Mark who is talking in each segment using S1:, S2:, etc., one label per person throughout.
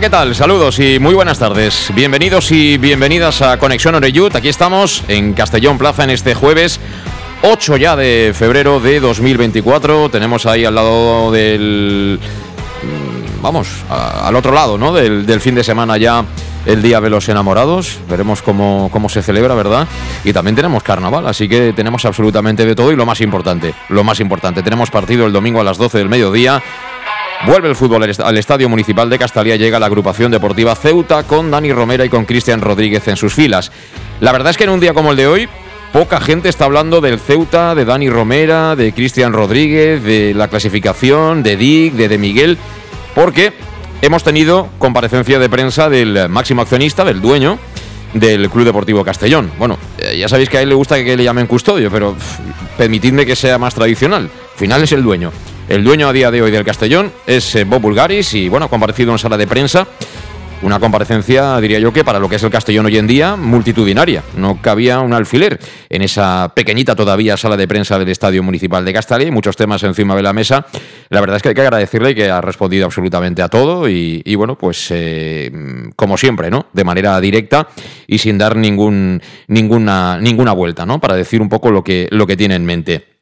S1: ¿Qué tal? Saludos y muy buenas tardes. Bienvenidos y bienvenidas a Conexión Oreyut. Aquí estamos en Castellón Plaza en este jueves 8 ya de febrero de 2024. Tenemos ahí al lado del... Mm, vamos, al otro lado, ¿no? Del, fin de semana ya el Día de los Enamorados. Veremos cómo, cómo se celebra, ¿verdad? Y también tenemos carnaval, así que tenemos absolutamente de todo y lo más importante, lo más importante, tenemos partido el domingo a las 12 del mediodía Vuelve el fútbol al Estadio Municipal de Castalia, llega la agrupación deportiva Ceuta con Dani Romera y con Cristian Rodríguez en sus filas. La verdad es que en un día como el de hoy, poca gente está hablando del Ceuta, de Dani Romera, de Cristian Rodríguez, de la clasificación, de Dick, de De Miguel, porque hemos tenido comparecencia de prensa del máximo accionista, del dueño del Club Deportivo Castellón. Bueno, eh, ya sabéis que a él le gusta que le llamen custodio, pero permitidme que sea más tradicional. Al final es el dueño. El dueño a día de hoy del Castellón es eh, Bob Bulgaris y bueno, ha comparecido en sala de prensa. Una comparecencia, diría yo que para lo que es el Castellón hoy en día, multitudinaria. No cabía un alfiler en esa pequeñita todavía sala de prensa del Estadio Municipal de Castalia muchos temas encima de la mesa. La verdad es que hay que agradecerle que ha respondido absolutamente a todo y, bueno, pues eh, como siempre, ¿no? De manera directa y sin dar ningún, ninguna, ninguna vuelta, ¿no? Para decir un poco lo que, lo que tiene en mente.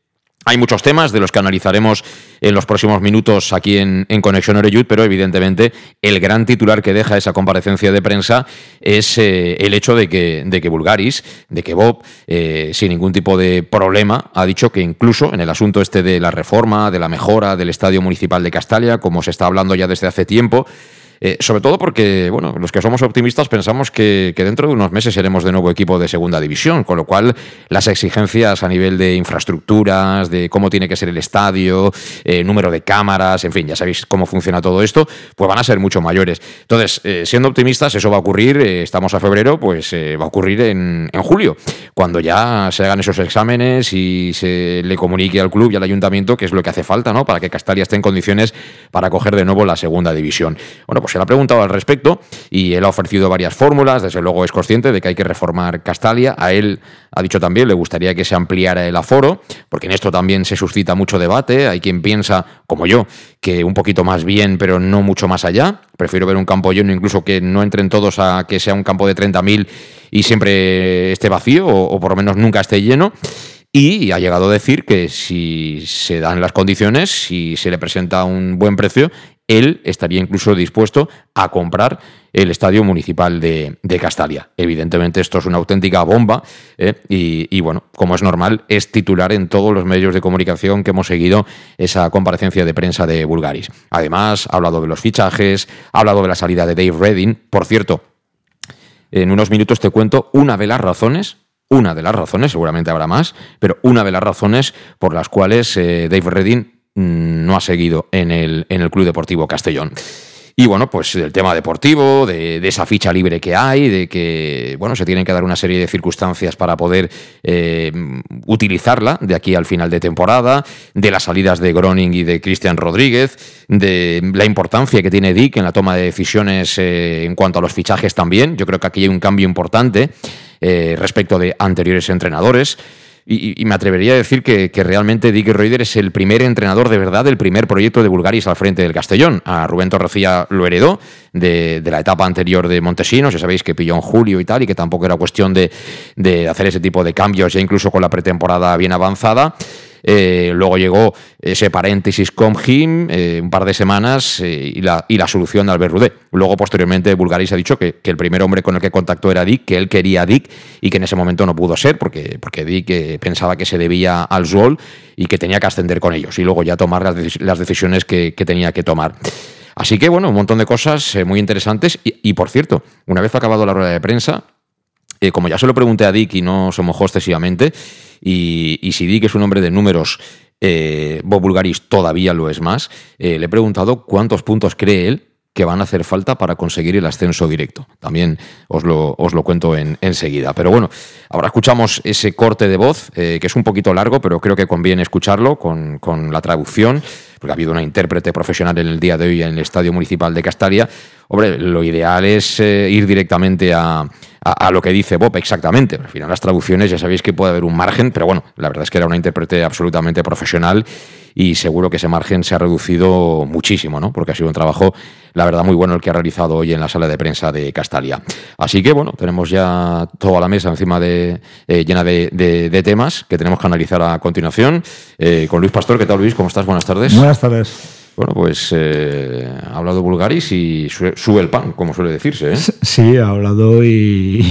S1: Hay muchos temas de los que analizaremos en los próximos minutos aquí en, Conexión Oreyud, pero evidentemente el gran titular que deja esa comparecencia de prensa es eh, el hecho de que, de que Bulgaris, de que Bob, eh, sin ningún tipo de problema, ha dicho que incluso en el asunto este de la reforma, de la mejora del Estadio Municipal de Castalia, como se está hablando ya desde hace tiempo, eh, sobre todo porque, bueno, los que somos optimistas pensamos que, dentro de unos meses seremos de nuevo equipo de segunda división, con lo cual las exigencias a nivel de infraestructuras, de cómo tiene que ser el estadio, eh, número de cámaras, en fin, ya sabéis cómo funciona todo esto, pues van a ser mucho mayores. Entonces, eh, siendo optimistas, eso va a ocurrir, estamos a febrero, pues va a ocurrir en, julio, cuando ya se hagan esos exámenes y se le comunique al club y al ayuntamiento que es lo que hace falta, ¿no? Para que Castalia esté en condiciones para coger de nuevo la segunda división. Bueno, se le ha preguntado al respecto y él ha ofrecido varias fórmulas, desde luego es consciente de que hay que reformar Castalia, a él ha dicho también le gustaría que se ampliara el aforo, porque en esto también se suscita mucho debate, hay quien piensa, como yo, que un poquito más bien, pero no mucho más allá, prefiero ver un campo lleno, incluso que no entren todos a que sea un campo de 30.000 y siempre esté vacío, o, o por lo menos nunca esté lleno. Y ha llegado a decir que si se dan las condiciones, si se le presenta un buen precio, él estaría incluso dispuesto a comprar el estadio municipal de, Castalia. Evidentemente esto es una auténtica bomba ¿eh? y, bueno, como es normal, es titular en todos los medios de comunicación que hemos seguido esa comparecencia de prensa de Bulgaris. Además, ha hablado de los fichajes, ha hablado de la salida de Dave Redding. Por cierto, en unos minutos te cuento una de las razones una de las razones, seguramente habrá más, pero una de las razones por las cuales eh, Dave Redding no ha seguido en el, en el Club Deportivo Castellón. Y bueno, pues el tema deportivo, de, esa ficha libre que hay, de que bueno, se tienen que dar una serie de circunstancias para poder eh, utilizarla de aquí al final de temporada, de las salidas de Groning y de Cristian Rodríguez, de la importancia que tiene Dick en la toma de decisiones eh, en cuanto a los fichajes también. Yo creo que aquí hay un cambio importante eh, respecto de anteriores entrenadores. Y, me atrevería a decir que, realmente Dick Reuter es el primer entrenador de verdad del primer proyecto de Bulgaris al frente del Castellón. A Rubén Torrecilla lo heredó de, la etapa anterior de Montesinos, ya sabéis que pilló en julio y tal, y que tampoco era cuestión de, hacer ese tipo de cambios, ya incluso con la pretemporada bien avanzada. Eh, luego llegó ese paréntesis con Jim, eh, un par de semanas y, la, y la solución de Albert Rudé. Luego, posteriormente, Bulgaris ha dicho que, el primer hombre con el que contactó era Dick, que él quería a Dick y que en ese momento no pudo ser porque, porque Dick pensaba que se debía al Zol y que tenía que ascender con ellos y luego ya tomar las, decisiones que, tenía que tomar. Así que, bueno, un montón de cosas muy interesantes. Y, por cierto, una vez acabado la rueda de prensa, como ya se lo pregunté a Dick y no se mojó excesivamente, y, si Dick es un hombre de números, eh, Bob Bulgaris todavía lo es más. Eh, le he preguntado cuántos puntos cree él que van a hacer falta para conseguir el ascenso directo. También os lo, os lo cuento en, enseguida. Pero bueno, ahora escuchamos ese corte de voz, eh, que es un poquito largo, pero creo que conviene escucharlo con, con, la traducción, porque ha habido una intérprete profesional en el día de hoy en el Estadio Municipal de Castalia. Hombre, lo ideal es ir directamente a, a, lo que dice Bob exactamente. Al final las traducciones ya sabéis que puede haber un margen, pero bueno, la verdad es que era una intérprete absolutamente profesional y seguro que ese margen se ha reducido muchísimo, ¿no? Porque ha sido un trabajo, la verdad, muy bueno el que ha realizado hoy en la sala de prensa de Castalia. Así que bueno, tenemos ya toda la mesa encima de eh, llena de, temas que tenemos que analizar a continuación. Eh, con Luis Pastor, ¿qué tal Luis? ¿Cómo estás? Buenas tardes.
S2: Buenas tardes.
S1: Bueno, pues eh, ha hablado Bulgaris y sube el pan, como suele decirse. ¿eh?
S2: Sí, ha hablado y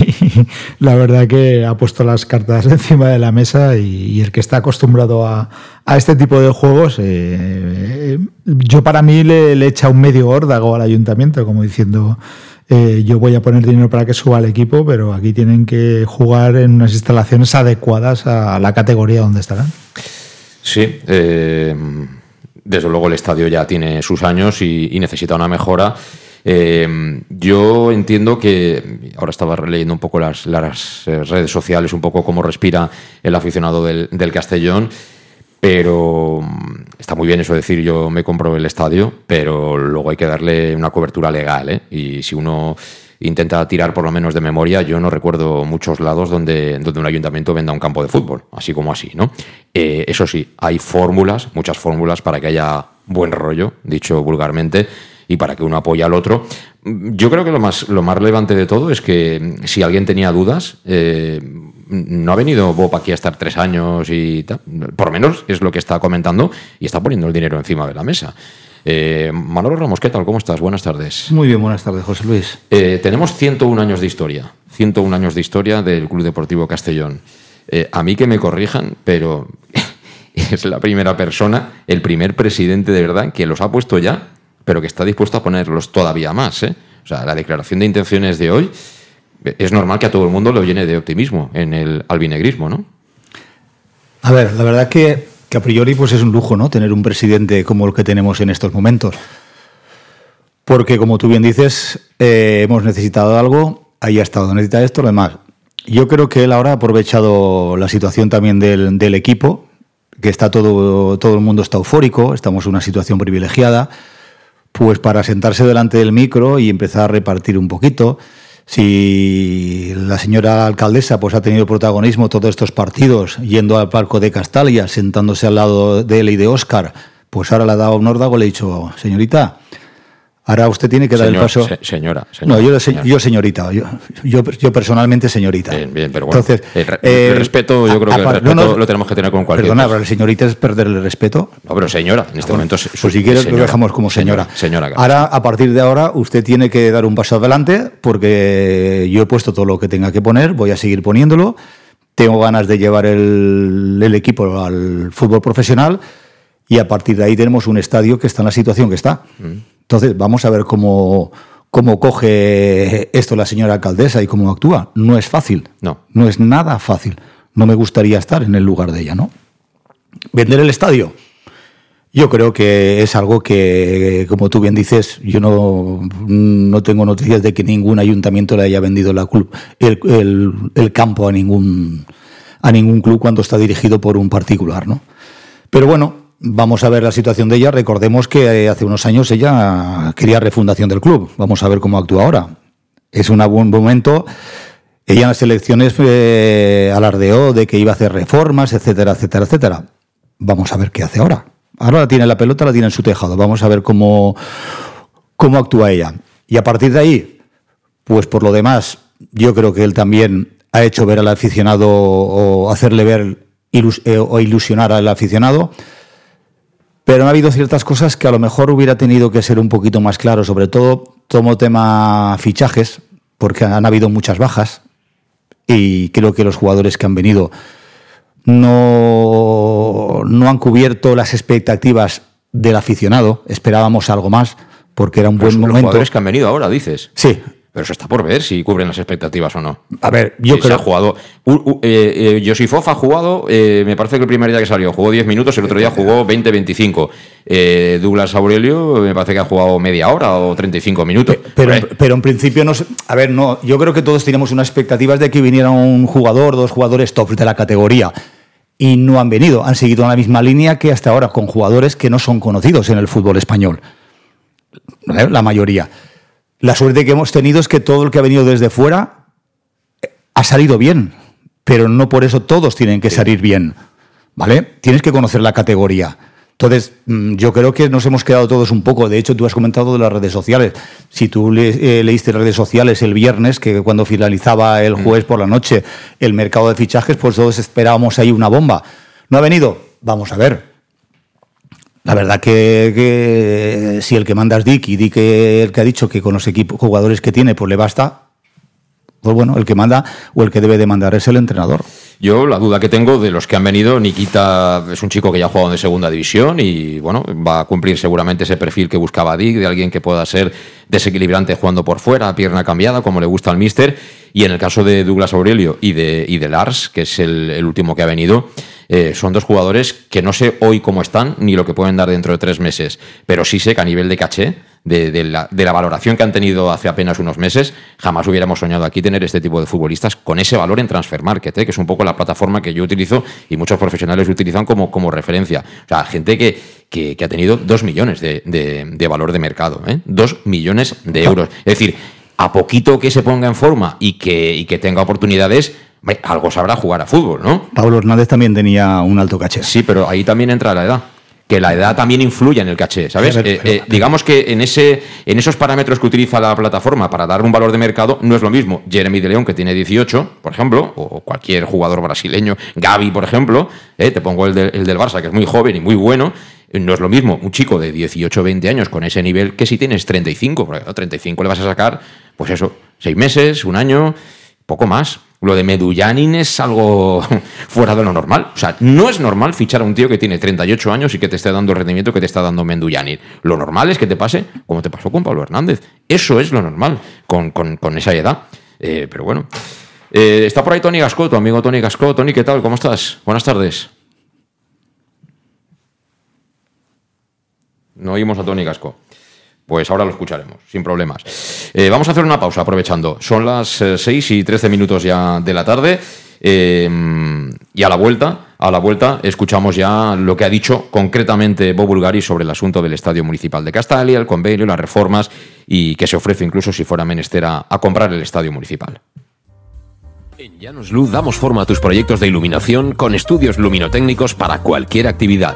S2: la verdad que ha puesto las cartas encima de la mesa y, el que está acostumbrado a, este tipo de juegos, eh, yo para mí le, le, echa un medio órdago al ayuntamiento, como diciendo, yo voy a poner dinero para que suba el equipo, pero aquí tienen que jugar en unas instalaciones adecuadas a la categoría donde estarán.
S1: Sí, eh desde luego el estadio ya tiene sus años y, necesita una mejora. Eh, yo entiendo que, ahora estaba leyendo un poco las, eh, redes sociales, un poco cómo respira el aficionado del, Castellón, pero mm, está muy bien eso de decir yo me compro el estadio, pero luego hay que darle una cobertura legal. ¿eh? Y si uno intenta tirar por lo menos de memoria, yo no recuerdo muchos lados donde, donde un ayuntamiento venda un campo de fútbol, así como así, ¿no? Eh, eso sí, hay fórmulas, muchas fórmulas para que haya buen rollo, dicho vulgarmente, y para que uno apoye al otro. Yo creo que lo más, lo más relevante de todo es que si alguien tenía dudas, eh, no ha venido Bob aquí a estar tres años y tal. Por menos es lo que está comentando y está poniendo el dinero encima de la mesa. Eh, Manolo Ramos, ¿qué tal? ¿Cómo estás? Buenas tardes.
S3: Muy bien, buenas tardes, José Luis.
S1: Eh, tenemos 101 años de historia, 101 años de historia del Club Deportivo Castellón. Eh, a mí que me corrijan, pero es la primera persona, el primer presidente de verdad que los ha puesto ya, pero que está dispuesto a ponerlos todavía más. O sea, la declaración de intenciones de hoy es normal que a todo el mundo lo llene de optimismo en el albinegrismo, ¿no?
S3: A ver, la verdad que a priori pues es un lujo, ¿no? Tener un presidente como el que tenemos en estos momentos. Porque, como tú bien dices, eh, hemos necesitado algo, ahí ha estado, necesita esto, lo demás. Yo creo que él ahora ha aprovechado la situación también del, del equipo, que está todo, todo el mundo está eufórico, estamos en una situación privilegiada, pues para sentarse delante del micro y empezar a repartir un poquito si la señora alcaldesa pues ha tenido protagonismo todos estos partidos yendo al palco de Castalia, sentándose al lado de él y de Óscar, pues ahora le ha dado un órdago, le ha dicho, señorita, Ahora usted tiene que dar el paso.
S1: señora,
S3: No, yo, yo señorita. Yo, yo, personalmente señorita.
S1: Bien, bien, pero bueno. Entonces, el, eh, respeto, yo creo que el respeto lo tenemos que tener con cualquier.
S3: Perdona, pero el señorita es perder el respeto.
S1: No, pero señora, en este momento.
S3: Pues si quieres, lo dejamos como señora.
S1: Señora,
S3: ahora, a partir de ahora, usted tiene que dar un paso adelante porque yo he puesto todo lo que tenga que poner, voy a seguir poniéndolo. Tengo ganas de llevar el, el equipo al fútbol profesional y a partir de ahí tenemos un estadio que está en la situación que está. Mm. Entonces, vamos a ver cómo, cómo coge esto la señora alcaldesa y cómo actúa. No es fácil.
S1: No.
S3: No es nada fácil. No me gustaría estar en el lugar de ella, ¿no? Vender el estadio. Yo creo que es algo que, como tú bien dices, yo no, no tengo noticias de que ningún ayuntamiento le haya vendido la club, el, el, campo a ningún, a ningún club cuando está dirigido por un particular, ¿no? Pero bueno, Vamos a ver la situación de ella. Recordemos que eh, hace unos años ella quería refundación del club. Vamos a ver cómo actúa ahora. Es un buen momento. Ella en las elecciones eh, alardeó de que iba a hacer reformas, etcétera, etcétera, etcétera. Vamos a ver qué hace ahora. Ahora la tiene la pelota, la tiene en su tejado. Vamos a ver cómo, cómo actúa ella. Y a partir de ahí, pues por lo demás, yo creo que él también ha hecho ver al aficionado o hacerle ver eh, o ilusionar al aficionado. Pero ha habido ciertas cosas que a lo mejor hubiera tenido que ser un poquito más claro, sobre todo tomo tema fichajes, porque han habido muchas bajas y creo que los jugadores que han venido no, no han cubierto las expectativas del aficionado. Esperábamos algo más porque era un buen momento. Los
S1: jugadores que han venido ahora, dices.
S3: Sí,
S1: pero eso está por ver si cubren las expectativas o no.
S3: A ver, yo creo.
S1: que ha jugado. Eh, eh, ha jugado, eh, me parece que el primer día que salió jugó 10 minutos, el otro día jugó 20-25. Eh, Douglas Aurelio me parece que ha jugado media hora o 35 minutos.
S3: Pero, pero, en principio, no a ver, no, yo creo que todos teníamos unas expectativas de que viniera un jugador, dos jugadores top de la categoría. Y no han venido, han seguido en la misma línea que hasta ahora, con jugadores que no son conocidos en el fútbol español. La mayoría. La suerte que hemos tenido es que todo el que ha venido desde fuera eh, ha salido bien, pero no por eso todos tienen que salir bien, ¿vale? Tienes que conocer la categoría. Entonces, mm, yo creo que nos hemos quedado todos un poco. De hecho, tú has comentado de las redes sociales. Si tú le, eh, leíste redes sociales el viernes, que cuando finalizaba el mm. jueves por la noche el mercado de fichajes, pues todos esperábamos ahí una bomba. ¿No ha venido? Vamos a ver. La verdad que, si el que manda es Dick y Dick el que ha dicho que con los equipos jugadores que tiene pues le basta, pues bueno, el que manda o el que debe de mandar es el entrenador.
S1: Yo la duda que tengo de los que han venido, Nikita es un chico que ya ha jugado en segunda división y bueno, va a cumplir seguramente ese perfil que buscaba Dick, de alguien que pueda ser desequilibrante jugando por fuera, pierna cambiada, como le gusta al míster. Y en el caso de Douglas Aurelio y de, y de Lars, que es el último que ha venido, eh, son dos jugadores que no sé hoy cómo están ni lo que pueden dar dentro de tres meses, pero sí sé que a nivel de caché, de, la, valoración que han tenido hace apenas unos meses, jamás hubiéramos soñado aquí tener este tipo de futbolistas con ese valor en Transfer Market, eh, que es un poco la plataforma que yo utilizo y muchos profesionales utilizan como, como referencia. O sea, gente que, que, ha tenido dos millones de, valor de mercado, ¿eh? dos millones de euros. Es decir, a poquito que se ponga en forma y que, y que tenga oportunidades, algo sabrá jugar a fútbol, ¿no?
S3: Pablo Hernández también tenía un alto caché.
S1: Sí, pero ahí también entra la edad. Que la edad también influye en el caché, ¿sabes? Eh, eh, digamos que en, ese, en esos parámetros que utiliza la plataforma para dar un valor de mercado no es lo mismo Jeremy de León, que tiene 18, por ejemplo, o cualquier jugador brasileño, Gaby, por ejemplo, eh, te pongo el, el del Barça, que es muy joven y muy bueno, no es lo mismo un chico de 18 o 20 años con ese nivel que si tienes 35, porque a 35 le vas a sacar, pues eso, seis meses, un año, poco más. Lo de Medullanin es algo fuera de lo normal. O sea, no es normal fichar a un tío que tiene 38 años y que te esté dando el rendimiento que te está dando Medullanin. Lo normal es que te pase como te pasó con Pablo Hernández. Eso es lo normal con, esa edad. Eh, pero bueno. Eh, está por ahí Tony Gasco, tu amigo Tony Gasco. Tony, ¿qué tal? ¿Cómo estás? Buenas tardes. No oímos a Tony Gasco. Pues ahora lo escucharemos, sin problemas. Eh, vamos a hacer una pausa aprovechando. Son las 6 eh, y 13 minutos ya de la tarde. Eh, y a la vuelta, a la vuelta, escuchamos ya lo que ha dicho concretamente Bob Bulgari sobre el asunto del Estadio Municipal de Castalia, el convenio, las reformas y que se ofrece incluso si fuera menester a, a comprar el Estadio Municipal. En Llanos Luz damos forma a tus proyectos de iluminación con estudios luminotécnicos para cualquier actividad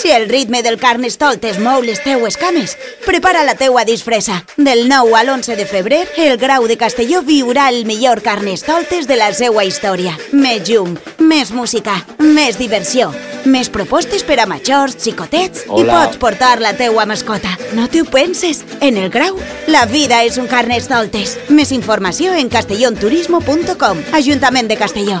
S4: Si el ritme del Carnestoltes mou les teues cames, prepara la teua disfressa. Del 9 al 11 de febrer, el Grau de Castelló viurà el millor Carnestoltes de la seua història. Més llum, més música, més diversió, més propostes per a majors, xicotets Hola. i pots portar la teua mascota. No t'ho penses? En el Grau, la vida és un Carnestoltes. Més informació en castellonturismo.com. Ajuntament de Castelló.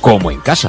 S1: como en casa.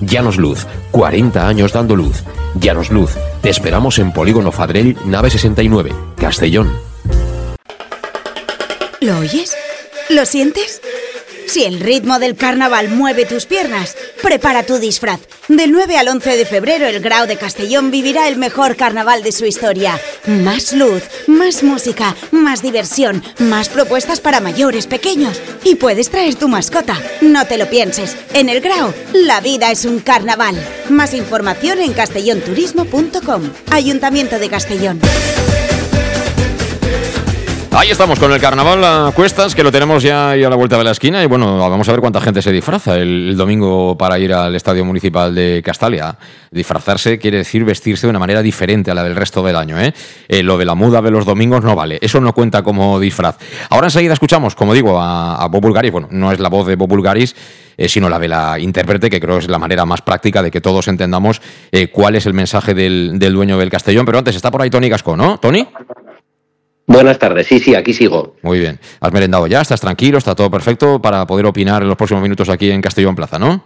S1: Llanos Luz, 40 años dando luz. Llanos Luz, te esperamos en Polígono Fadrell, nave 69, Castellón.
S4: ¿Lo oyes? ¿Lo sientes? Si el ritmo del carnaval mueve tus piernas, prepara tu disfraz. Del 9 al 11 de febrero, el Grau de Castellón vivirá el mejor carnaval de su historia. Más luz, más música, más diversión, más propuestas para mayores, pequeños. Y puedes traer tu mascota. No te lo pienses. En el Grau, la vida es un carnaval. Más información en castellonturismo.com. Ayuntamiento de Castellón.
S1: Ahí estamos con el carnaval a cuestas, que lo tenemos ya a la vuelta de la esquina. Y bueno, vamos a ver cuánta gente se disfraza el, domingo para ir al Estadio Municipal de Castalia. Disfrazarse quiere decir vestirse de una manera diferente a la del resto del año. ¿eh? Eh, lo de la muda de los domingos no vale, eso no cuenta como disfraz. Ahora enseguida escuchamos, como digo, a, a Bob Bulgaris. Bueno, no es la voz de Bob Bulgaris, eh, sino la de la intérprete, que creo es la manera más práctica de que todos entendamos eh, cuál es el mensaje del, del dueño del Castellón. Pero antes está por ahí Tony Gasco, ¿no? ¿Tony?
S5: Buenas tardes, sí, sí, aquí sigo.
S1: Muy bien. ¿Has merendado ya? ¿Estás tranquilo? ¿Está todo perfecto para poder opinar en los próximos minutos aquí en Castellón Plaza, no?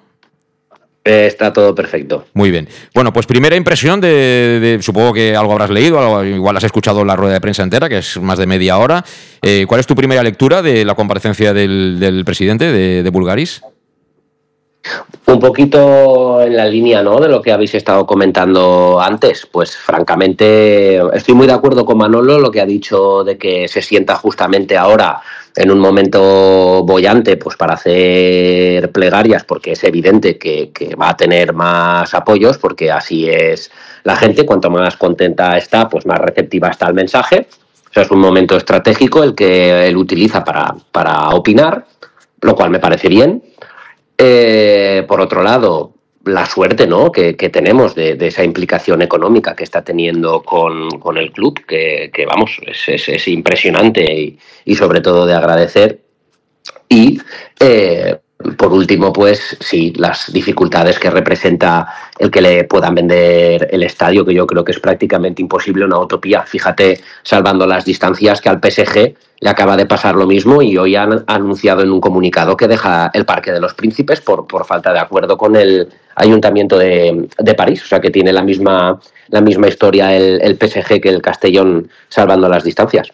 S5: Eh, está todo perfecto.
S1: Muy bien. Bueno, pues primera impresión de, de- supongo que algo habrás leído, algo- igual has escuchado la rueda de prensa entera, que es más de media hora. Eh, ¿Cuál es tu primera lectura de la comparecencia del, del presidente de, de Bulgaris?
S5: Un poquito en la línea ¿no? de lo que habéis estado comentando antes, pues francamente estoy muy de acuerdo con Manolo lo que ha dicho de que se sienta justamente ahora en un momento bollante pues para hacer plegarias porque es evidente que, va a tener más apoyos porque así es la gente, cuanto más contenta está, pues más receptiva está el mensaje. O sea, es un momento estratégico el que él utiliza para opinar, lo cual me parece bien. Eh, por otro lado, la suerte ¿no? que, tenemos de, esa implicación económica que está teniendo con, el club, que, vamos, es, es, es impresionante y, y, sobre todo de agradecer. Y eh, por último, pues sí, las dificultades que representa el que le puedan vender el estadio, que yo creo que es prácticamente imposible, una utopía. Fíjate, salvando las distancias, que al PSG le acaba de pasar lo mismo y hoy han anunciado en un comunicado que deja el Parque de los Príncipes por, por falta de acuerdo con el Ayuntamiento de, de, París. O sea que tiene la misma, la misma historia el, el PSG que el Castellón salvando las distancias.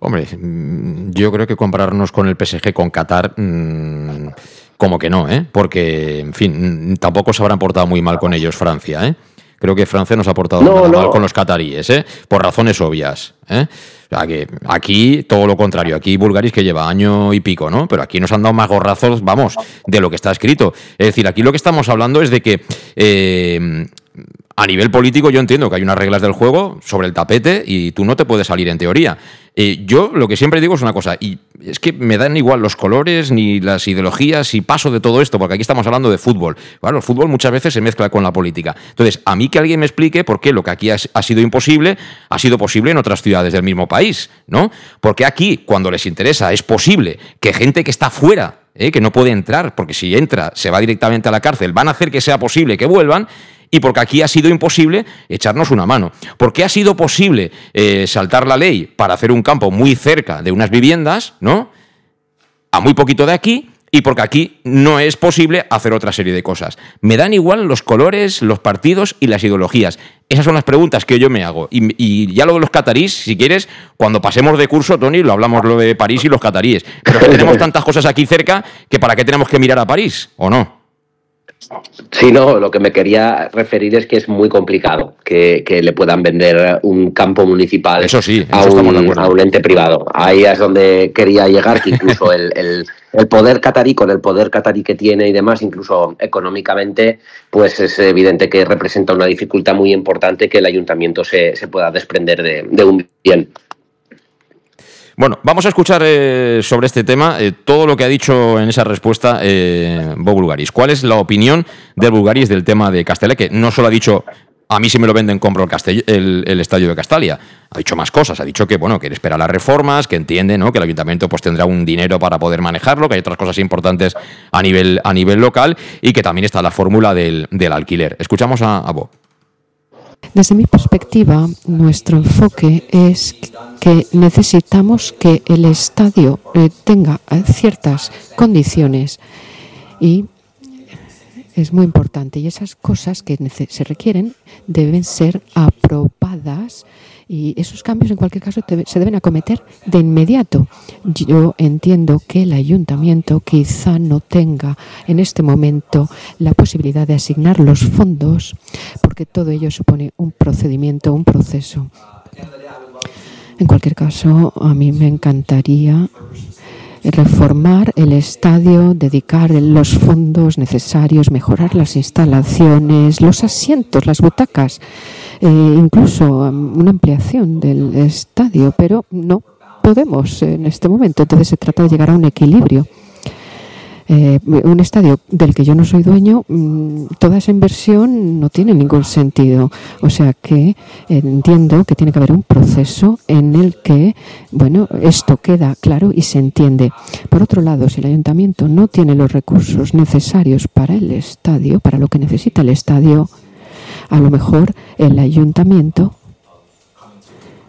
S1: Hombre, mm, yo creo que compararnos con el PSG, con Qatar, mmm, como que no, ¿eh? Porque, en fin, mm, tampoco se habrán portado muy mal con ellos Francia, ¿eh? Creo que Francia nos ha portado no, no. mal con los cataríes, ¿eh? Por razones obvias, ¿eh? O sea, que aquí todo lo contrario, aquí Bulgaris que lleva año y pico, ¿no? Pero aquí nos han dado más gorrazos, vamos, de lo que está escrito. Es decir, aquí lo que estamos hablando es de que eh, a nivel político yo entiendo que hay unas reglas del juego sobre el tapete y tú no te puedes salir en teoría. Eh, yo lo que siempre digo es una cosa, y es que me dan igual los colores ni las ideologías y paso de todo esto, porque aquí estamos hablando de fútbol. Bueno, el fútbol muchas veces se mezcla con la política. Entonces, a mí que alguien me explique por qué lo que aquí ha, sido imposible ha sido posible en otras ciudades del mismo país, ¿no? Porque aquí, cuando les interesa, es posible que gente que está fuera, ¿eh? que no puede entrar, porque si entra se va directamente a la cárcel, van a hacer que sea posible que vuelvan y porque aquí ha sido imposible echarnos una mano. Porque ha sido posible eh, saltar la ley para hacer un campo muy cerca de unas viviendas, ¿no? A muy poquito de aquí, y porque aquí no es posible hacer otra serie de cosas. Me dan igual los colores, los partidos y las ideologías. Esas son las preguntas que yo me hago. Y, ya lo de los catarís, si quieres, cuando pasemos de curso, Tony, lo hablamos lo de París y los cataríes. Pero que tenemos tantas cosas aquí cerca que para qué tenemos que mirar a París, ¿o no?
S5: Sí, no, lo que me quería referir es que es muy complicado que, que le puedan vender un campo municipal
S1: eso sí,
S5: a, un, a, un, ente privado. Ahí es donde quería llegar, que incluso el, el, el, poder catarí, con el poder catarí que tiene y demás, incluso económicamente, pues es evidente que representa una dificultad muy importante que el ayuntamiento se, se pueda desprender de, de un bien.
S1: Bueno, vamos a escuchar eh, sobre este tema eh, todo lo que ha dicho en esa respuesta eh, Bob Bulgaris. ¿Cuál es la opinión del Bulgaris del tema de Castellé? Que no solo ha dicho a mí si me lo venden compro el, Castell el, estadio de Castalia. Ha dicho más cosas. Ha dicho que bueno que espera las reformas, que entiende ¿no? que el ayuntamiento pues tendrá un dinero para poder manejarlo, que hay otras cosas importantes a nivel, a nivel local y que también está la fórmula del, del alquiler. Escuchamos a, a.
S6: Desde mi perspectiva, nuestro enfoque es que necesitamos que el estadio eh, tenga ciertas condiciones. Y es muy importante. Y esas cosas que se requieren deben ser aprobadas y esos cambios en cualquier caso se deben acometer de inmediato. Yo entiendo que el ayuntamiento quizá no tenga en este momento la posibilidad de asignar los fondos porque todo ello supone un procedimiento, un proceso. En cualquier caso, a mí me encantaría reformar el estadio, dedicar los fondos necesarios, mejorar las instalaciones, los asientos, las butacas, eh, incluso um, una ampliación del estadio, pero no podemos en este momento. Entonces se trata de llegar a un equilibrio eh, un estadio del que yo no soy dueño, mmm, toda esa inversión no tiene ningún sentido. O sea que entiendo que tiene que haber un proceso en el que, bueno, esto queda claro y se entiende. Por otro lado, si el ayuntamiento no tiene los recursos necesarios para el estadio, para lo que necesita el estadio, a lo mejor el ayuntamiento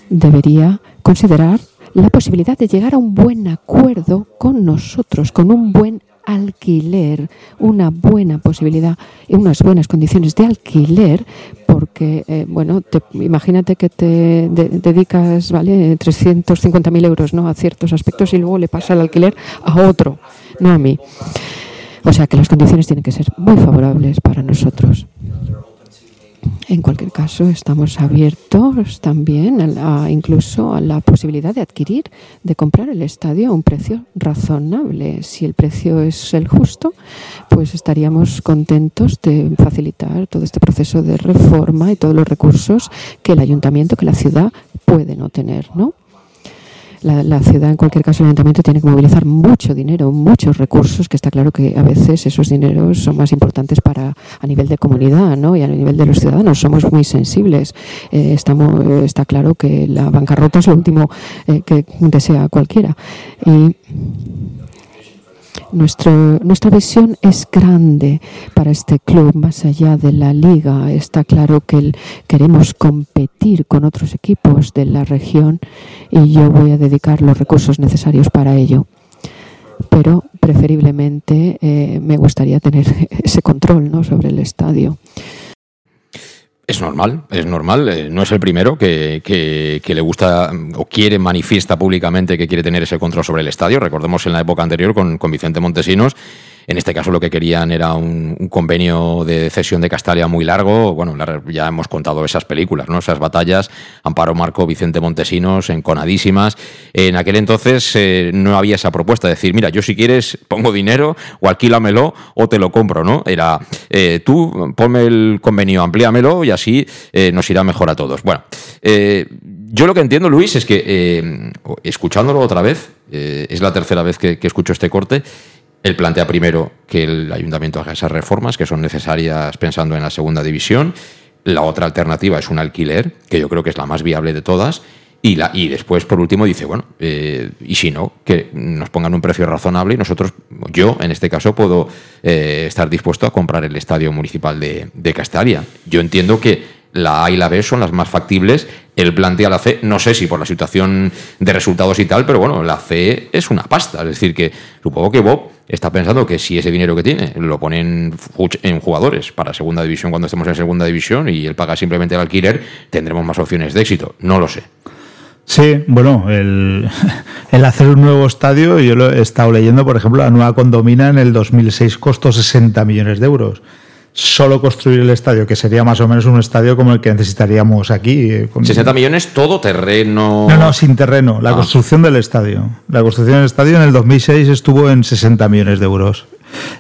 S6: debería considerar la posibilidad de llegar a un buen acuerdo con nosotros, con un buen alquiler, una buena posibilidad y unas buenas condiciones de alquiler, porque, eh, bueno, te, imagínate que te de, dedicas, ¿vale?, 350.000 euros ¿no? a ciertos aspectos y luego le pasa el alquiler a otro, no a mí. O sea que las condiciones tienen que ser muy favorables para nosotros. En cualquier caso, estamos abiertos también a, incluso a la posibilidad de adquirir, de comprar el estadio a un precio razonable. Si el precio es el justo, pues estaríamos contentos de facilitar todo este proceso de reforma y todos los recursos que el ayuntamiento, que la ciudad puede no tener, ¿no? La, ciudad, en cualquier caso, el ayuntamiento tiene que movilizar mucho dinero, muchos recursos, que está claro que a veces esos dineros son más importantes para a nivel de comunidad ¿no? y a nivel de los ciudadanos. Somos muy sensibles. Eh, estamos, está claro que la bancarrota es lo último eh, que desea cualquiera. Y nuestro, nuestra visión es grande para este club, más allá de la liga. Está claro que queremos competir con otros equipos de la región y yo voy a dedicar los recursos necesarios para ello. Pero preferiblemente eh, me gustaría tener ese control ¿no? sobre el estadio.
S1: Es normal, es normal. Eh, no es el primero que, le gusta o quiere, manifiesta públicamente que quiere tener ese control sobre el estadio. Recordemos en la época anterior con, con Vicente Montesinos en este caso lo que querían era un, convenio de cesión de Castalia muy largo. Bueno, ya hemos contado esas películas, ¿no? Esas batallas. Amparo Marco, Vicente Montesinos, enconadísimas. En aquel entonces eh, no había esa propuesta de decir, mira, yo si quieres pongo dinero o alquílamelo o te lo compro, ¿no? Era, eh, tú ponme el convenio, amplíamelo y así eh, nos irá mejor a todos. Bueno, yo lo que entiendo, Luis, es que escuchándolo otra vez, es la tercera vez que escucho este corte, él plantea primero que el ayuntamiento haga esas reformas que son necesarias pensando en la segunda división. La otra alternativa es un alquiler, que yo creo que es la más viable de todas. Y, la, y después, por último, dice, bueno, eh, y si no, que nos pongan un precio razonable y nosotros, yo en este caso, puedo eh, estar dispuesto a comprar el estadio municipal de, de Castalia. Yo entiendo que la A y la B son las más factibles. Él plantea la C, no sé si por la situación de resultados y tal, pero bueno, la C es una pasta. Es decir, que supongo que Bob está pensando que si ese dinero que tiene lo pone en, jugadores para segunda división cuando estemos en segunda división y él paga simplemente el alquiler, tendremos más opciones de éxito. No lo sé.
S2: Sí, bueno, el, el, hacer un nuevo estadio, yo lo he estado leyendo, por ejemplo, la nueva condomina en el 2006 costó 60 millones de euros solo construir el estadio, que sería más o menos un estadio como el que necesitaríamos aquí.
S1: 60 eh, millones, todo terreno.
S2: No, no, sin terreno. La ah. construcción del estadio. La construcción del estadio en el 2006 estuvo en 60 millones de euros.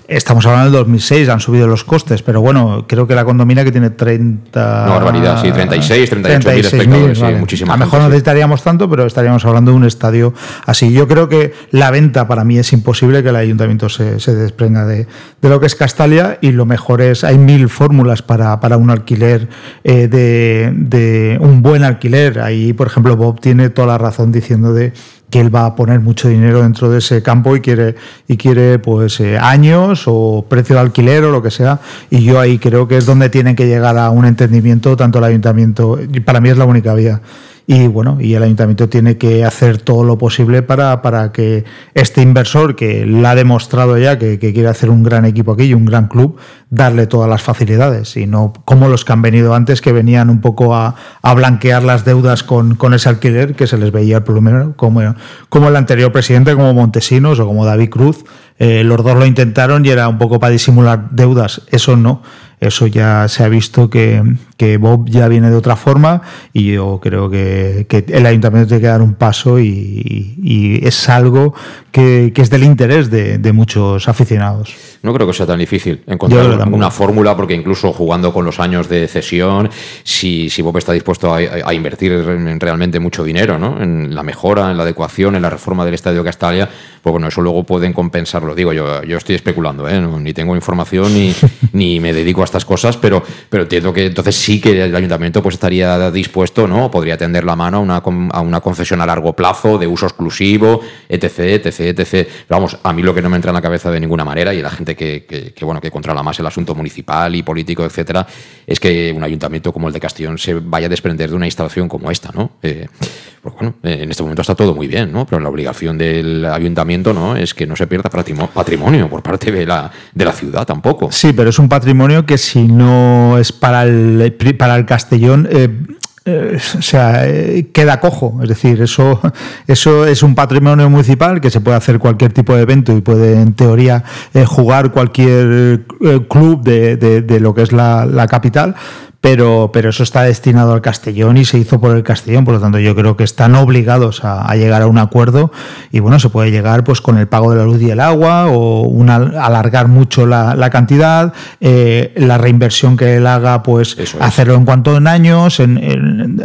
S2: Estamos hablando del 2006, han subido los costes, pero bueno, creo que la condomina que tiene 30...
S1: No, barbaridad, sí, 36, 38 mil espectadores, sí,
S2: A lo mejor no necesitaríamos tanto, pero estaríamos hablando de un estadio así. Yo creo que la venta para mí es imposible que el ayuntamiento se, se desprenda de, de, lo que es Castalia y lo mejor es, hay mil fórmulas para, para un alquiler, eh, de, de un buen alquiler. Ahí, por ejemplo, Bob tiene toda la razón diciendo de que él va a poner mucho dinero dentro de ese campo y quiere y quiere pues eh, años o precio de alquiler o lo que sea. Y yo ahí creo que es donde tienen que llegar a un entendimiento tanto el ayuntamiento y para mí es la única vía y bueno, y el ayuntamiento tiene que hacer todo lo posible para, para que este inversor, que lo ha demostrado ya que, quiere hacer un gran equipo aquí y un gran club, darle todas las facilidades. Y no como los que han venido antes, que venían un poco a, a blanquear las deudas con, con, ese alquiler, que se les veía el problema, como, como el anterior presidente, como Montesinos o como David Cruz. Eh, los dos lo intentaron y era un poco para disimular deudas. Eso no. Eso ya se ha visto que, que Bob ya viene de otra forma y yo creo que, el ayuntamiento tiene que dar un paso y, es algo que, es del interés de, muchos aficionados.
S1: No creo que sea tan difícil encontrar una fórmula porque incluso jugando con los años de cesión, si, si Bob está dispuesto a, a, invertir realmente mucho dinero ¿no? en la mejora, en la adecuación, en la reforma del Estadio Castalia, pues bueno, eso luego pueden compensarlo. Digo, yo, yo estoy especulando, ¿eh? ni tengo información ni, ni me dedico a estas cosas, pero, pero entiendo que entonces sí que el ayuntamiento pues estaría dispuesto, ¿no? Podría tender la mano a una, a una concesión a largo plazo, de uso exclusivo, etc, etc, etc. Pero vamos, a mí lo que no me entra en la cabeza de ninguna manera, y la gente que, bueno, que controla más el asunto municipal y político, etcétera, es que un ayuntamiento como el de Castellón se vaya a desprender de una instalación como esta, ¿no? Eh, pues bueno, en este momento está todo muy bien, ¿no? Pero la obligación del ayuntamiento, ¿no? Es que no se pierda patrimonio por parte de la, de la ciudad tampoco.
S2: Sí, pero es un patrimonio que si no es para el, para el Castellón, eh, eh, o sea, eh, queda cojo. Es decir, eso, eso es un patrimonio municipal que se puede hacer cualquier tipo de evento y puede, en teoría, eh, jugar cualquier club de, de, lo que es la, la capital pero, pero eso está destinado al Castellón y se hizo por el Castellón, por lo tanto yo creo que están obligados a, llegar a un acuerdo y bueno, se puede llegar pues con el pago de la luz y el agua o una, alargar mucho la, cantidad, eh, la reinversión que él haga, pues hacerlo en cuanto en años, en,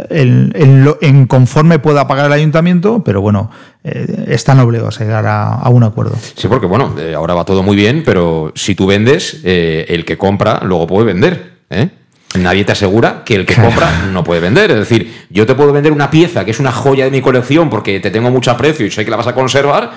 S2: en, conforme pueda pagar el ayuntamiento, pero bueno, eh, están obligados a llegar a, un acuerdo.
S1: Sí, porque bueno, eh, ahora va todo muy bien, pero si tú vendes, el que compra luego puede vender. ¿eh? Nadie te asegura que el que compra no puede vender. Es decir, yo te puedo vender una pieza que es una joya de mi colección porque te tengo mucho aprecio y sé que la vas a conservar,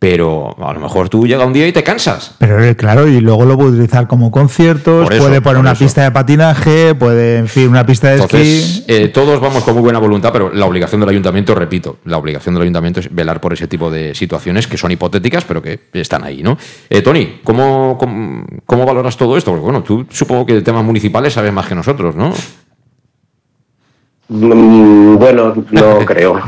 S1: pero a lo mejor tú llega un día y te cansas.
S2: Pero eh, claro, y luego lo puede utilizar como conciertos, puede poner una pista de patinaje, puede, en fin, una pista de esquí.
S1: Eh, todos vamos con muy buena voluntad, pero la obligación del ayuntamiento, repito, la obligación del ayuntamiento es velar por ese tipo de situaciones que son hipotéticas, pero que están ahí, ¿no? Eh, Tony, ¿cómo, ¿cómo, valoras todo esto? Porque bueno, tú supongo que de temas municipales sabes más que nosotros, ¿no?
S5: Mm, bueno, no creo.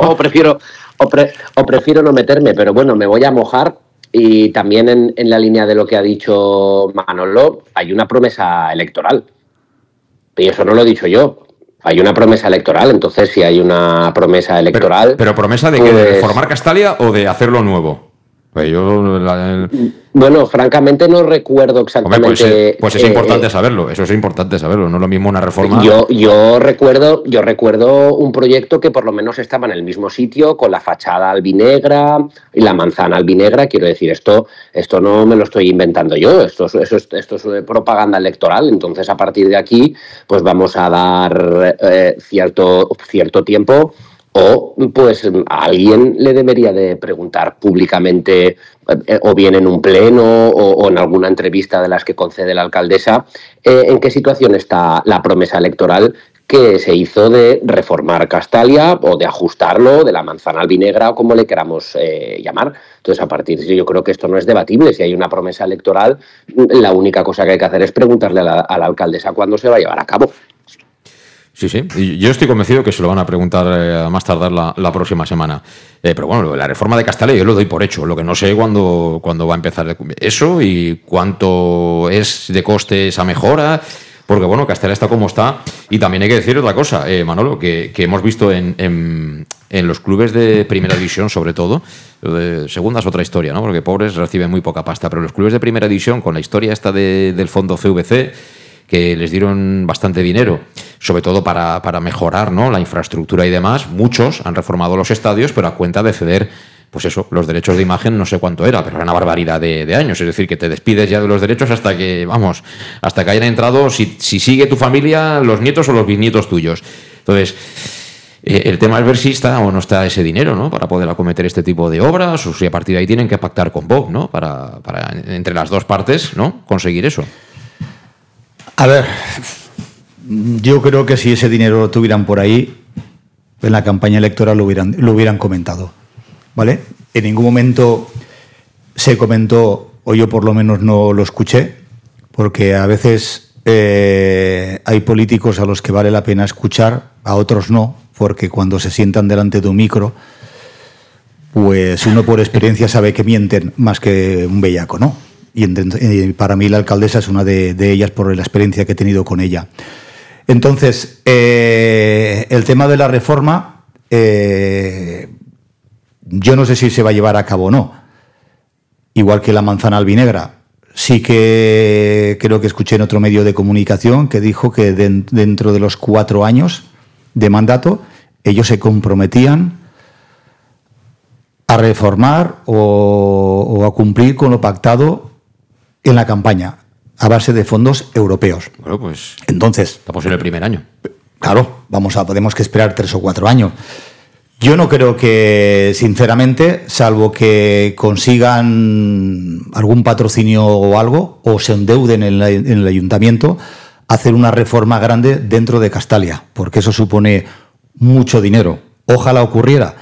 S5: o prefiero o, prefiero no meterme, pero bueno, me voy a mojar y también en, la línea de lo que ha dicho Manolo, hay una promesa electoral. Y eso no lo he dicho yo. Hay una promesa electoral, entonces si hay una promesa electoral.
S1: ¿Pero, promesa de que de pues reformar Castalia o de hacerlo nuevo? Pues
S5: bueno, francamente no recuerdo pues, exactamente.
S1: pues, es eh, importante eh, saberlo, eso es importante saberlo, no es lo mismo una reforma.
S5: Yo, yo recuerdo, yo recuerdo un proyecto que por lo menos estaba en el mismo sitio, con la fachada albinegra y la manzana albinegra. Quiero decir, esto, esto no me lo estoy inventando yo, esto, esto, esto es propaganda electoral. Entonces, a partir de aquí, pues vamos a dar eh, cierto, cierto tiempo o pues a alguien le debería de preguntar públicamente eh, o bien en un pleno o, en alguna entrevista de las que concede la alcaldesa eh, en qué situación está la promesa electoral que se hizo de reformar Castalia o de ajustarlo de la manzana albinegra o como le queramos eh, llamar. Entonces, a partir de eso, yo creo que esto no es debatible. Si hay una promesa electoral, la única cosa que hay que hacer es preguntarle a la, a la alcaldesa cuándo se va a llevar a cabo.
S1: Sí, sí. Yo estoy convencido que se lo van a preguntar eh, a más tardar la, próxima semana. Eh, pero bueno, la reforma de Castalia yo lo doy por hecho. Lo que no sé cuándo, cuándo va a empezar eso y cuánto es de coste esa mejora. Porque bueno, Castalia está como está. Y también hay que decir otra cosa, eh, Manolo, que, hemos visto en, en, los clubes de primera división, sobre todo. De segunda es otra historia, ¿no? Porque pobres reciben muy poca pasta. Pero los clubes de primera división, con la historia esta del fondo CVC que les dieron bastante dinero, sobre todo para, mejorar ¿no? la infraestructura y demás. Muchos han reformado los estadios, pero a cuenta de ceder pues eso, los derechos de imagen no sé cuánto era, pero era una barbaridad de, años. Es decir, que te despides ya de los derechos hasta que, vamos, hasta que hayan entrado, si, sigue tu familia, los nietos o los bisnietos tuyos. Entonces, eh, el tema es ver si está o no está ese dinero, ¿no? Para poder acometer este tipo de obras, o si a partir de ahí tienen que pactar con Bob, ¿no? Para, para entre las dos partes, ¿no? Conseguir eso.
S3: A ver, yo creo que si ese dinero lo tuvieran por ahí, en la campaña electoral lo hubieran, lo hubieran comentado. ¿Vale? En ningún momento se comentó, o yo por lo menos no lo escuché, porque a veces eh, hay políticos a los que vale la pena escuchar, a otros no, porque cuando se sientan delante de un micro, pues uno por experiencia sabe que mienten más que un bellaco, ¿no? Y para mí la alcaldesa es una de, ellas por la experiencia que he tenido con ella. Entonces, eh, el tema de la reforma, eh, yo no sé si se va a llevar a cabo o no. Igual que la manzana albinegra. Sí que creo que escuché en otro medio de comunicación que dijo que dentro de los cuatro años de mandato ellos se comprometían a reformar o a cumplir con lo pactado en la campaña a base de fondos europeos.
S1: Bueno, pues.
S3: Entonces.
S1: Estamos en el primer año.
S3: Claro, vamos a, podemos que esperar tres o cuatro años. Yo no creo que, sinceramente, salvo que consigan algún patrocinio o algo, o se endeuden en, en el ayuntamiento, hacer una reforma grande dentro de Castalia, porque eso supone mucho dinero. Ojalá ocurriera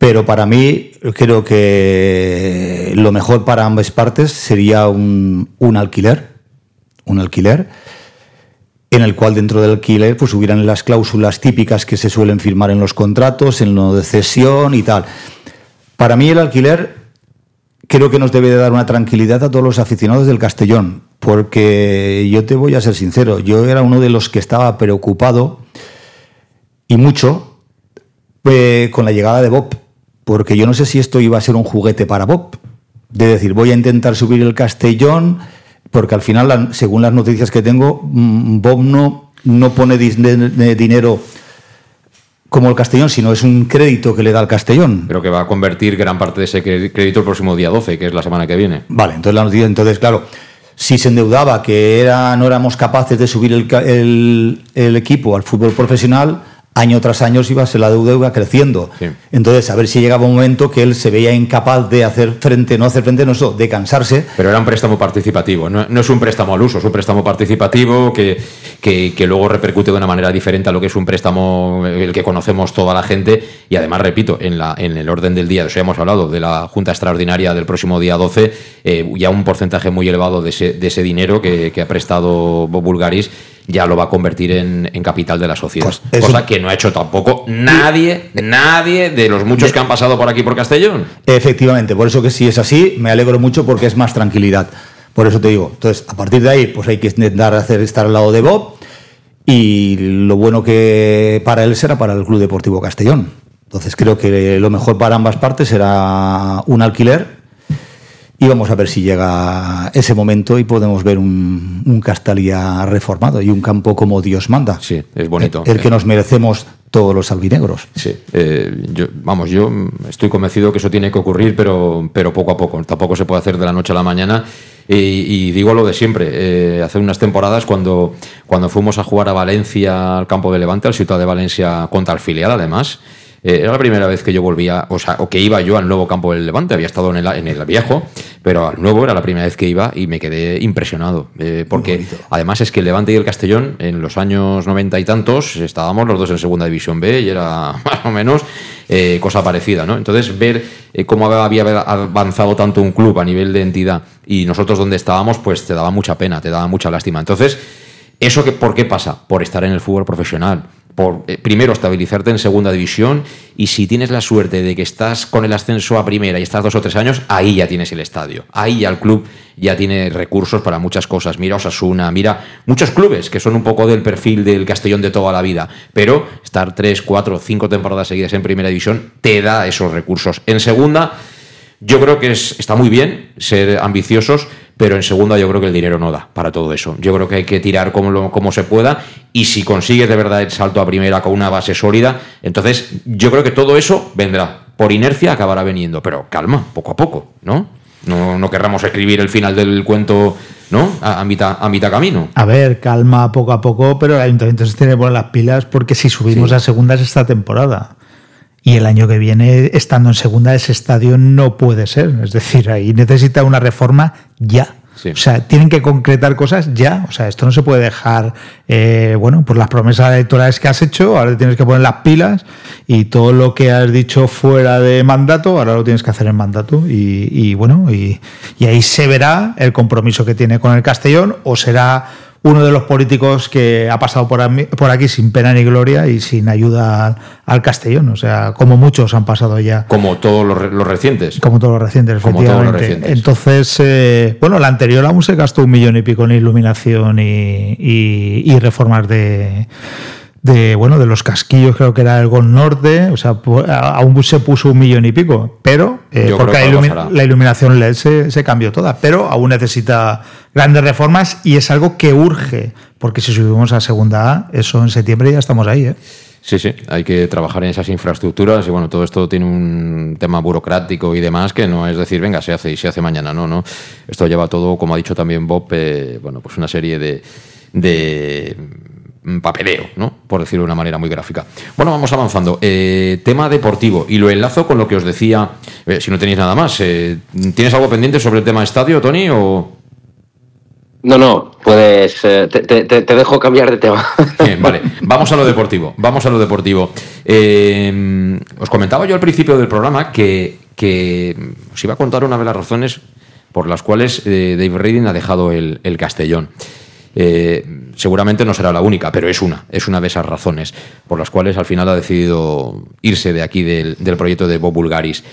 S3: pero para mí creo que lo mejor para ambas partes sería un, alquiler, un alquiler, en el cual dentro del alquiler pues hubieran las cláusulas típicas que se suelen firmar en los contratos, en lo de cesión y tal. Para mí el alquiler creo que nos debe de dar una tranquilidad a todos los aficionados del Castellón, porque yo te voy a ser sincero, yo era uno de los que estaba preocupado y mucho eh, con la llegada de Bob, porque yo no sé si esto iba a ser un juguete para Bob, de decir, voy a intentar subir el Castellón, porque al final, según las noticias que tengo, mm, Bob no, no pone dinero como el Castellón, sino es un crédito que le da al Castellón.
S1: Pero que va a convertir gran parte de ese crédito el próximo día 12, que es la semana que viene.
S3: Vale, entonces la noticia, entonces claro, si se endeudaba que era, no éramos capaces de subir el, el equipo al fútbol profesional, año tras año iba, ser la deuda iba creciendo. Entonces, a ver si llegaba un momento que él se veía incapaz de hacer frente, no hacer frente, no eso, de cansarse.
S1: Pero era un préstamo participativo, no, es un préstamo al uso, es un préstamo participativo que, que, luego repercute de una manera diferente a lo que es un préstamo el que conocemos toda la gente. Y además, repito, en, la, en el orden del día, de eso ya hemos hablado, de la Junta Extraordinaria del próximo día 12, eh, ya un porcentaje muy elevado de ese, de ese dinero que, que ha prestado Bulgaris ya lo va a convertir en, capital de la sociedad. Pues Cosa que no ha hecho tampoco nadie, nadie de los muchos que han pasado por aquí por Castellón.
S3: Efectivamente, por eso que si es así, me alegro mucho porque es más tranquilidad. Por eso te digo. Entonces, a partir de ahí, pues hay que intentar hacer estar al lado de Bob. Y lo bueno que para él será para el Club Deportivo Castellón. Entonces creo que lo mejor para ambas partes será un alquiler y vamos a ver si llega ese momento y podemos ver un, un Castalia reformado y un campo como Dios manda.
S1: Sí, es bonito.
S3: El, que nos merecemos todos los albinegros.
S1: Sí, eh, yo, vamos, yo estoy convencido que eso tiene que ocurrir, pero, pero poco a poco. Tampoco se puede hacer de la noche a la mañana. Y, digo lo de siempre. Eh, hace unas temporadas, cuando, cuando fuimos a jugar a Valencia, al campo de Levante, al Ciudad de Valencia, contra el filial, además, eh, era la primera vez que yo volvía, o sea, o que iba yo al nuevo campo del Levante. Había estado en el, en el viejo, pero al nuevo era la primera vez que iba y me quedé impresionado. Eh, porque además es que el Levante y el Castellón, en los años noventa y tantos, estábamos los dos en Segunda División B y era más o menos eh, cosa parecida, ¿no? Entonces, ver cómo había avanzado tanto un club a nivel de entidad y nosotros donde estábamos, pues te daba mucha pena, te daba mucha lástima. Entonces, ¿eso que, por qué pasa? Por estar en el fútbol profesional por eh, primero estabilizarte en segunda división y si tienes la suerte de que estás con el ascenso a primera y estás dos o tres años, ahí ya tienes el estadio, ahí ya el club ya tiene recursos para muchas cosas. Mira Osasuna, mira muchos clubes que son un poco del perfil del Castellón de toda la vida, pero estar tres, cuatro, cinco temporadas seguidas en primera división te da esos recursos. En segunda, yo creo que está muy bien ser ambiciosos, pero en segunda yo creo que el dinero no da para todo eso. Yo creo que hay que tirar como, como se pueda y si consigues de verdad el salto a primera con una base sólida, entonces yo creo que todo eso vendrá. Por inercia acabará viniendo, pero calma, poco a poco, ¿no? No, no querramos escribir el final del cuento ¿no? A, mitad, a mitad camino.
S2: A ver, calma poco a poco, pero el ayuntamiento se tiene que poner las pilas porque si subimos a segunda es esta temporada. Y el año que viene, estando en segunda, ese estadio no puede ser. Es decir, ahí necesita una reforma ya. O sea, tienen que concretar cosas ya. O sea, esto no se puede dejar, eh, bueno, por las promesas electorales que has hecho, ahora tienes que poner las pilas y todo lo que has dicho fuera de mandato, ahora lo tienes que hacer en mandato. Y, bueno, y, y ahí se verá el compromiso que tiene con el Castellón o será uno de los políticos que ha pasado por, aquí sin pena ni gloria y sin ayuda al, Castellón. O sea, como muchos han pasado ya.
S1: Como todos los, recientes.
S2: Como todos los recientes, efectivamente. Entonces, eh, bueno, la anterior aún se gastó un millón y pico en iluminación y reformas de de bueno de los casquillos creo que era el Gol Norte o sea aún se puso un millón y pico pero eh, porque la, iluminación LED se, cambió toda pero aún necesita grandes reformas y es algo que urge porque si subimos a segunda A eso en septiembre ya estamos ahí ¿eh?
S1: Sí, sí, hay que trabajar en esas infraestructuras y bueno, todo esto tiene un tema burocrático y demás que no es decir, venga, se hace y se hace mañana, no, no. Esto lleva todo, como ha dicho también Bob, eh, bueno, pues una serie de papeleo, ¿no? Por decirlo de una manera muy gráfica. Bueno, vamos avanzando. Eh, tema deportivo, y lo enlazo con lo que os decía, eh, si no tenéis nada más. Eh, ¿Tienes algo pendiente sobre el tema estadio, Tony? O...
S5: No, no, puedes. Te, dejo cambiar de tema.
S1: Bien, vale. Vamos a lo deportivo. Vamos a lo deportivo. os comentaba yo al principio del programa que, que, os iba a contar una de las razones por las cuales Dave Reading ha dejado el, el Castellón. Eh, seguramente no será la única, pero es una, es una de esas razones por las cuales al final ha decidido irse de aquí del, proyecto de Bob Bulgaris.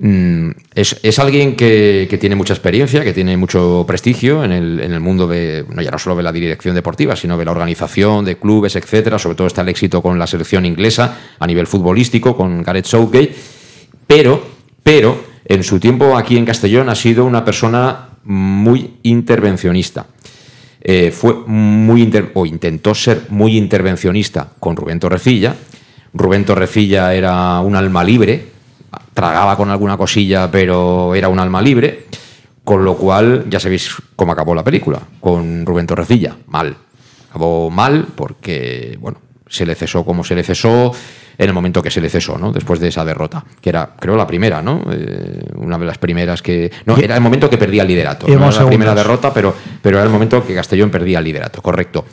S1: Mm, es, alguien que, tiene mucha experiencia, que tiene mucho prestigio en el, mundo de, no, ya no solo de la dirección deportiva, sino de la organización, de clubes, etcétera. Sobre todo está el éxito con la selección inglesa a nivel futbolístico, con Gareth Southgate. Pero, pero, en su tiempo aquí en Castellón ha sido una persona muy intervencionista. Eh, fue muy o intentó ser muy intervencionista con Rubén Torrecilla. Rubén Torrecilla era un alma libre, tragaba con alguna cosilla, pero era un alma libre, con lo cual ya sabéis cómo acabó la película, con Rubén Torrecilla, mal. Acabó mal porque, bueno, se le cesó como se le cesó, en el momento que se le cesó, ¿no? Después de esa derrota, que era, creo, la primera, ¿no? Eh, una de las primeras que... No, era el momento que perdía el liderato. No era la primera derrota, pero, pero era el momento que Castellón perdía el liderato, correcto.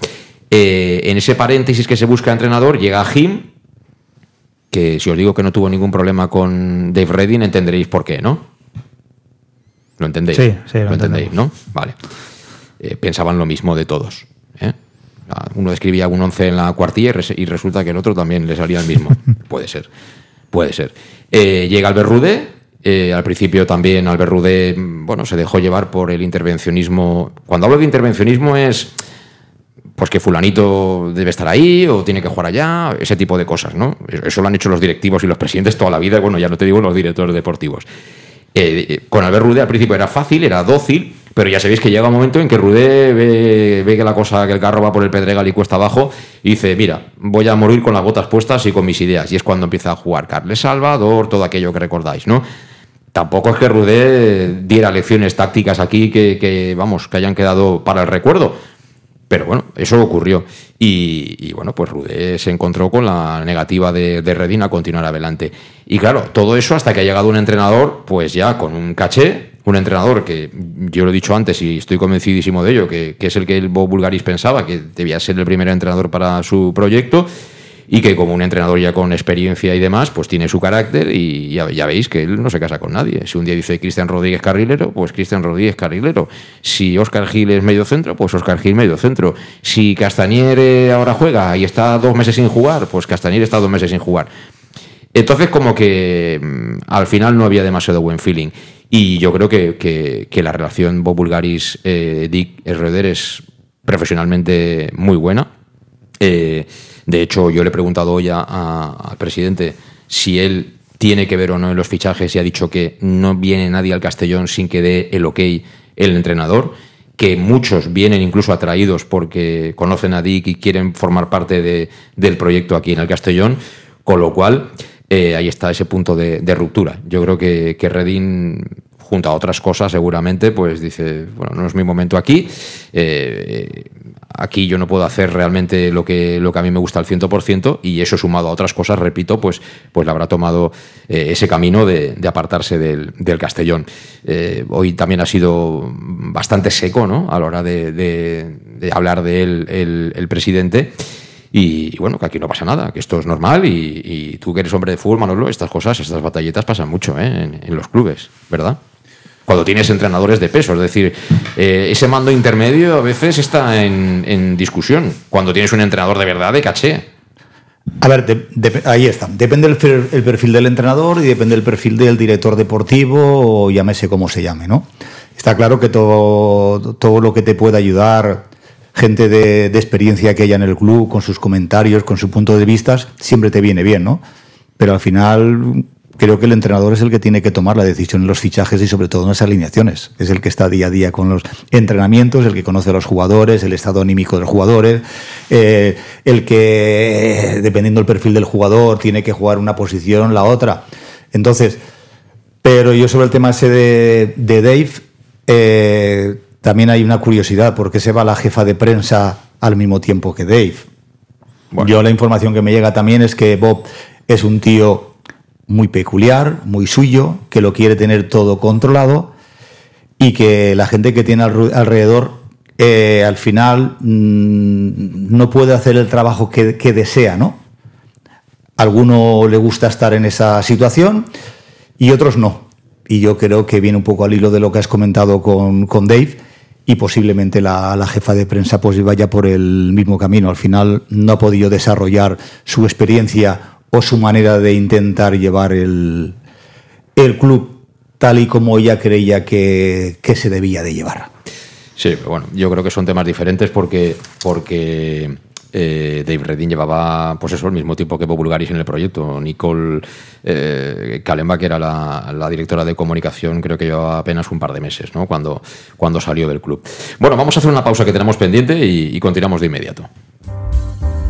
S1: Eh, en ese paréntesis que se busca entrenador, llega Jim, que si os digo que no tuvo ningún problema con Dave Redding, entenderéis por qué, ¿no? ¿Lo entendéis?
S2: Sí, sí,
S1: lo, entendéis, ¿no? Vale. Eh, pensaban lo mismo de todos. ¿Eh? Uno escribía un 11 en la cuartilla y, resulta que el otro también le salía el mismo. puede ser, puede ser. Eh, llega Albert Rude, eh, al principio también Albert Rude, bueno, se dejó llevar por el intervencionismo. Cuando hablo de intervencionismo es pues que fulanito debe estar ahí o tiene que jugar allá, ese tipo de cosas, ¿no? Eso lo han hecho los directivos y los presidentes toda la vida, bueno, ya no te digo los directores deportivos. Eh, con Albert Rude al principio era fácil, era dócil, pero ya sabéis que llega un momento en que Rudé ve, que la cosa, que el carro va por el Pedregal y cuesta abajo, y dice, mira, voy a morir con las botas puestas y con mis ideas. Y es cuando empieza a jugar Carles Salvador, todo aquello que recordáis, ¿no? Tampoco es que Rudé diera lecciones tácticas aquí que, vamos, que hayan quedado para el recuerdo. Pero bueno, eso ocurrió. Y, bueno, pues Rudé se encontró con la negativa de, de Redín a continuar adelante. Y claro, todo eso hasta que ha llegado un entrenador, pues ya con un caché, un entrenador que yo lo he dicho antes y estoy convencidísimo de ello, que, es el que el Bob Bulgaris pensaba que debía ser el primer entrenador para su proyecto y que como un entrenador ya con experiencia y demás, pues tiene su carácter y ya, veis que él no se casa con nadie. Si un día dice Cristian Rodríguez carrilero, pues Cristian Rodríguez carrilero. Si Oscar Gil es medio centro, pues Oscar Gil medio centro. Si Castañer ahora juega y está dos meses sin jugar, pues Castañer está dos meses sin jugar. Entonces como que mm, al final no había demasiado buen feeling. Y yo creo que, la relación Bob Bulgaris-Dick eh, es profesionalmente muy buena. Eh, de hecho, yo le he preguntado hoy al presidente si él tiene que ver o no en los fichajes y ha dicho que no viene nadie al Castellón sin que dé el ok el entrenador, que muchos vienen incluso atraídos porque conocen a Dick y quieren formar parte del proyecto aquí en el Castellón, con lo cual eh, ahí está ese punto de, ruptura. Yo creo que, que junto a otras cosas seguramente, pues dice, bueno, no es mi momento aquí, eh, aquí yo no puedo hacer realmente lo que, lo que a mí me gusta al 100% y eso sumado a otras cosas, repito, pues, pues le habrá tomado eh, ese camino de, apartarse del, Castellón. hoy también ha sido bastante seco ¿no? a la hora de, hablar de él el presidente. Y, bueno, que aquí no pasa nada, que esto es normal y, tú que eres hombre de fútbol, Manolo, estas cosas, estas batalletas pasan mucho ¿eh? en, los clubes, ¿verdad? Cuando tienes entrenadores de peso, es decir, eh, ese mando intermedio a veces está en, discusión, cuando tienes un entrenador de verdad de caché.
S3: A ver, ahí está. Depende el, perfil del entrenador y depende el perfil del director deportivo o llámese como se llame, ¿no? Está claro que todo, todo lo que te pueda ayudar gente de, experiencia que haya en el club, con sus comentarios, con su punto de vista, siempre te viene bien, ¿no? Pero al final creo que el entrenador es el que tiene que tomar la decisión en los fichajes y sobre todo en las alineaciones. Es el que está día a día con los entrenamientos, el que conoce a los jugadores, el estado anímico de los jugadores, eh, el que, dependiendo del perfil del jugador, tiene que jugar una posición, la otra. Entonces, pero yo sobre el tema ese de, Dave, eh, también hay una curiosidad, ¿por qué se va la jefa de prensa al mismo tiempo que Dave? Yo la información que me llega también es que Bob es un tío muy peculiar, muy suyo, que lo quiere tener todo controlado y que la gente que tiene alrededor eh, al final mm, no puede hacer el trabajo que, desea, ¿no? alguno le gusta estar en esa situación y otros no. Y yo creo que viene un poco al hilo de lo que has comentado con, con Dave y posiblemente la, jefa de prensa pues vaya por el mismo camino. Al final no ha podido desarrollar su experiencia o su manera de intentar llevar el, el club tal y como ella creía que, que se debía de llevar.
S1: Sí, bueno, yo creo que son temas diferentes porque, porque eh, Dave Redding llevaba, pues eso, el mismo tiempo que Bob en el proyecto. Nicole eh, Kalemba, que era la, directora de comunicación, creo que llevaba apenas un par de meses, ¿no? Cuando, cuando salió del club. Bueno, vamos a hacer una pausa que tenemos pendiente y, continuamos de inmediato.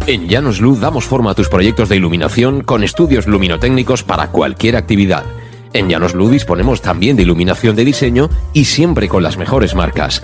S7: En Llanos Luz damos forma a tus proyectos de iluminación con estudios luminotécnicos para cualquier actividad. En Llanos Luz disponemos también de iluminación de diseño y siempre con las mejores marcas.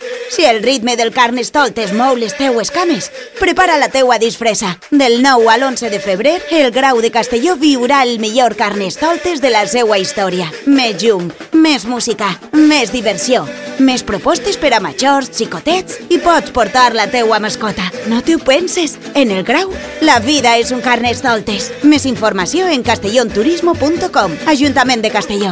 S4: Si el ritme del carnestoltes mou les teues cames, prepara la teua disfressa. Del 9 al 11 de febrer, el Grau de Castelló viurà el millor carnestoltes de la seua història. Més llum, més música, més diversió, més propostes per a majors, xicotets i pots portar la teua mascota. No t'ho penses? En el Grau, la vida és un carnestoltes. Més informació en castellonturismo.com, Ajuntament de Castelló.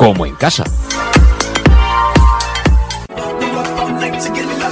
S7: como en casa.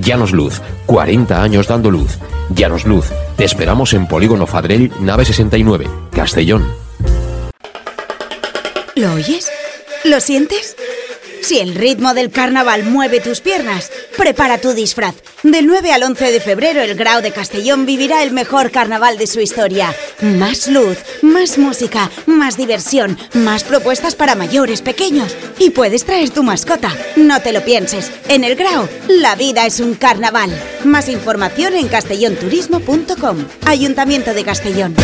S7: Llanos Luz, 40 años dando luz. Llanos Luz, te esperamos en Polígono Fadrell, nave 69, Castellón.
S4: ¿Lo oyes? ¿Lo sientes? Si el ritmo del carnaval mueve tus piernas, prepara tu disfraz. Del 9 al 11 de febrero, el Grau de Castellón vivirá el mejor carnaval de su historia. Más luz, más música, más diversión, más propuestas para mayores, pequeños. Y puedes traer tu mascota. No te lo pienses. En el Grau, la vida es un carnaval. Más información en castellonturismo.com. Ayuntamiento de Castellón.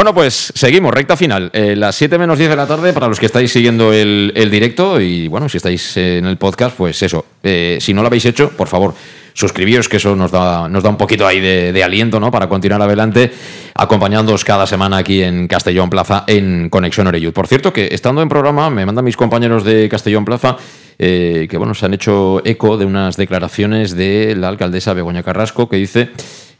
S1: Bueno, pues seguimos, recta final. Eh, las 7 menos 10 de la tarde para los que estáis siguiendo el, directo y bueno, si estáis en el podcast, pues eso. Eh, si no lo habéis hecho, por favor, suscribíos, que eso nos da, nos da un poquito ahí de, de aliento, ¿no? Para continuar adelante, acompañándoos cada semana aquí en Castellón Plaza en Conexión Oreyud. Por cierto, que estando en programa, me mandan mis compañeros de Castellón Plaza. eh, que bueno, se han hecho eco de unas declaraciones de la alcaldesa Begoña Carrasco que dice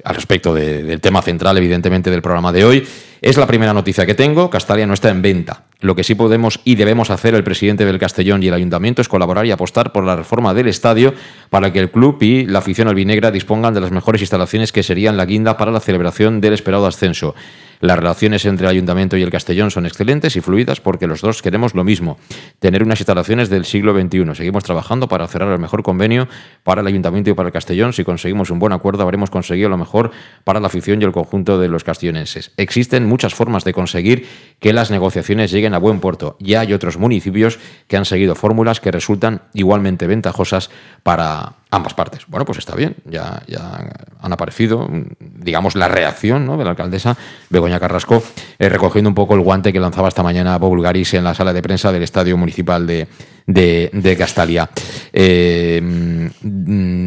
S1: al respecto de- del tema central, evidentemente, del programa de hoy. Es la primera noticia que tengo. Castalia no está en venta. Lo que sí podemos y debemos hacer el presidente del Castellón y el ayuntamiento es colaborar y apostar por la reforma del estadio para que el club y la afición albinegra dispongan de las mejores instalaciones que serían la guinda para la celebración del esperado ascenso. Las relaciones entre el ayuntamiento y el Castellón son excelentes y fluidas porque los dos queremos lo mismo, tener unas instalaciones del siglo XXI. Seguimos trabajando para cerrar el mejor convenio para el ayuntamiento y para el Castellón. Si conseguimos un buen acuerdo, habremos conseguido lo mejor para la afición y el conjunto de los castellonenses. Existen muchas formas de conseguir que las negociaciones lleguen a buen puerto. Ya hay otros municipios que han seguido fórmulas que resultan igualmente ventajosas para ambas partes. Bueno, pues está bien, ya, ya han aparecido, mm, digamos, la reacción ¿no? de la alcaldesa Begoña Carrasco, eh, recogiendo un poco el guante que lanzaba esta mañana Bob Bulgaris en la sala de prensa del Estadio Municipal de, de, Castalia. Eh, mm,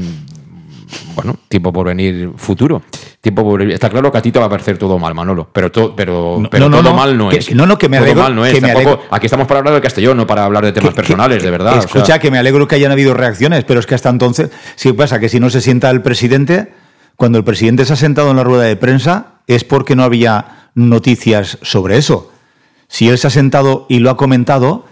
S1: bueno, tiempo por venir futuro. Tiempo por venir. Está claro que a ti te va a parecer todo mal, Manolo, pero, to- pero,
S3: No,
S1: pero
S3: no,
S1: todo
S3: no,
S1: mal no
S3: que-
S1: es.
S3: no, no, que me
S1: Todo
S3: alegro-
S1: mal no es.
S3: que me
S1: Tampoco-
S3: alegro.
S1: aquí estamos para hablar del Castellón, no para hablar de temas personales, de verdad. o sea.
S3: Escucha, que me alegro que hayan habido reacciones, pero es que hasta entonces, sí pasa que si no se sienta el presidente, cuando el presidente se ha sentado en la rueda de prensa, es porque no había noticias sobre eso. Si él se ha sentado y lo ha comentado,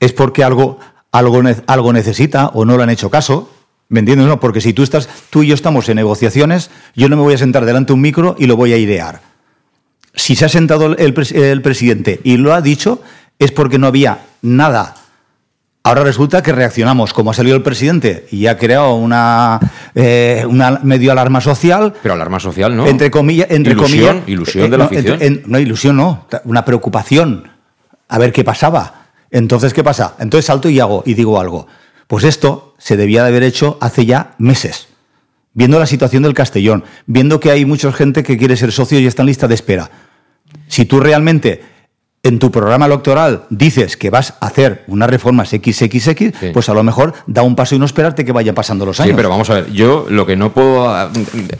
S3: es porque algo, algo, algo necesita o no le han hecho caso. ¿Me entiendes? No, porque si tú estás, tú y yo estamos en negociaciones, yo no me voy a sentar delante de un micro y lo voy a idear. Si se ha sentado el, el presidente y lo ha dicho, es porque no había nada. Ahora resulta que reaccionamos, como ha salido el presidente y ha creado una, eh, una medio alarma social.
S1: Pero alarma social, ¿no?
S3: Entre comillas, entre
S1: Ilusión,
S3: comillas,
S1: ilusión de la
S3: no, entre- en- no, ilusión no, una preocupación. A ver qué pasaba. Entonces, ¿qué pasa? Entonces salto y hago y digo algo. Pues esto se debía de haber hecho hace ya meses. Viendo la situación del Castellón, viendo que hay mucha gente que quiere ser socio y está en lista de espera. Si tú realmente en tu programa electoral dices que vas a hacer unas reformas XXX, pues a lo mejor da un paso y no esperarte que vayan pasando los años.
S1: Sí, pero vamos a ver, yo lo que no puedo ah,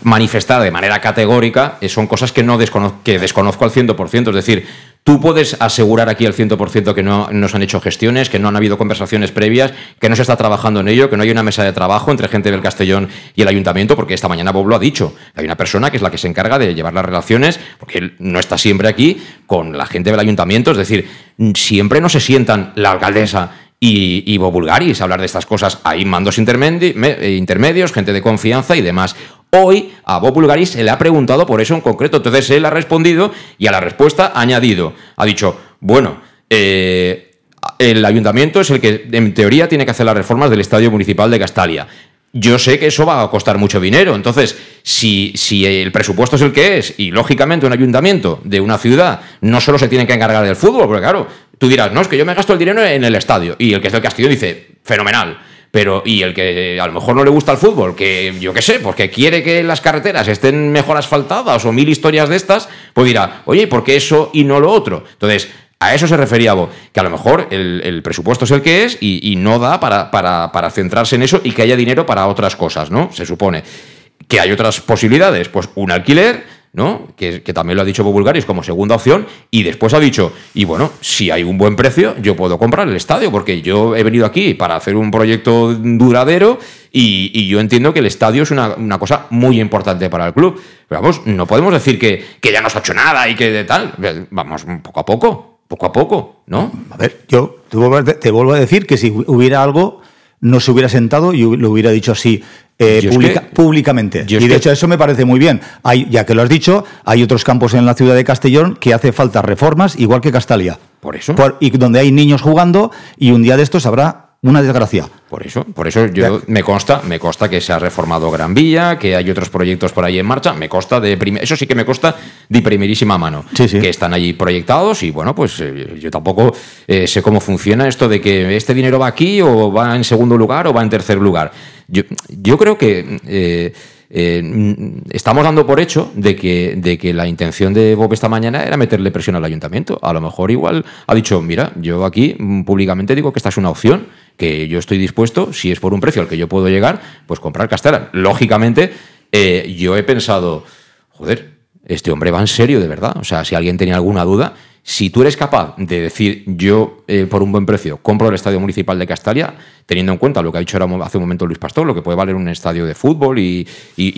S1: manifestar de manera categórica eh, son cosas que no descono- que desconozco al 100%. Es decir, tú puedes asegurar aquí al 100% que no, no se han hecho gestiones, que no han habido conversaciones previas, que no se está trabajando en ello, que no hay una mesa de trabajo entre gente del Castellón y el ayuntamiento, porque esta mañana Bob lo ha dicho. Hay una persona que es la que se encarga de llevar las relaciones, porque él no está siempre aquí, con la gente del ayuntamiento. Es decir, siempre no se sientan la alcaldesa y, y Bob a hablar de estas cosas. Hay mandos eh, intermedios, gente de confianza y demás. Hoy a Bob Bulgaris se le ha preguntado por eso en concreto. Entonces él ha respondido y a la respuesta ha añadido, ha dicho, bueno, eh, el ayuntamiento es el que en teoría tiene que hacer las reformas del Estadio Municipal de Castalia. yo sé que eso va a costar mucho dinero. Entonces, si, si el presupuesto es el que es, y lógicamente un ayuntamiento de una ciudad no solo se tiene que encargar del fútbol, porque claro, tú dirás, no, es que yo me gasto el dinero en el estadio. Y el que es del Castillo dice, fenomenal. Pero, y el que a lo mejor no le gusta el fútbol, que yo qué sé, porque quiere que las carreteras estén mejor asfaltadas o mil historias de estas, pues dirá, oye, ¿por qué eso y no lo otro? Entonces, a eso se refería vos, que a lo mejor el, presupuesto es el que es y, no da para, para, para, centrarse en eso y que haya dinero para otras cosas, ¿no? Se supone que hay otras posibilidades, pues un alquiler, ¿no? Que, también lo ha dicho Bobulgaris como segunda opción, y después ha dicho, y bueno, si hay un buen precio, yo puedo comprar el estadio, porque yo he venido aquí para hacer un proyecto duradero y, yo entiendo que el estadio es una, cosa muy importante para el club. Pero vamos, no podemos decir que, que ya no se ha hecho nada y que de tal. Vamos, poco a poco, poco a poco, ¿no?
S3: A ver, yo te vuelvo a decir que si hubiera algo, no se hubiera sentado y lo hubiera dicho así. Eh, públicamente. Y de hecho eso me parece muy bien. Hay, ya que lo has dicho, hay otros campos en la ciudad de Castellón que hace falta reformas, igual que Castalia.
S1: Por eso.
S3: y donde hay niños jugando y un día de estos habrá una desgracia.
S1: Por eso, por eso yo me consta, me consta que se ha reformado Gran Vía, que hay otros proyectos por ahí en marcha, me consta de eso sí que me consta de primerísima mano, que están allí proyectados y bueno, pues eh, yo tampoco eh, sé cómo funciona esto de que este dinero va aquí o va en segundo lugar o va en tercer lugar. Yo, yo creo que eh, estamos dando por hecho de que, de que la intención de Bob esta mañana era meterle presión al ayuntamiento. A lo mejor igual ha dicho, mira, yo aquí mm, públicamente digo que esta es una opción que yo estoy dispuesto, si es por un precio al que yo puedo llegar, pues comprar Castellan. Lógicamente, eh, yo he pensado, joder, este hombre va en serio de verdad. O sea, si alguien tenía alguna duda, si tú eres capaz de decir yo eh, por un buen precio compro el estadio municipal de Castalia, teniendo en cuenta lo que ha dicho hace un momento Luis Pastor, lo que puede valer un estadio de fútbol y,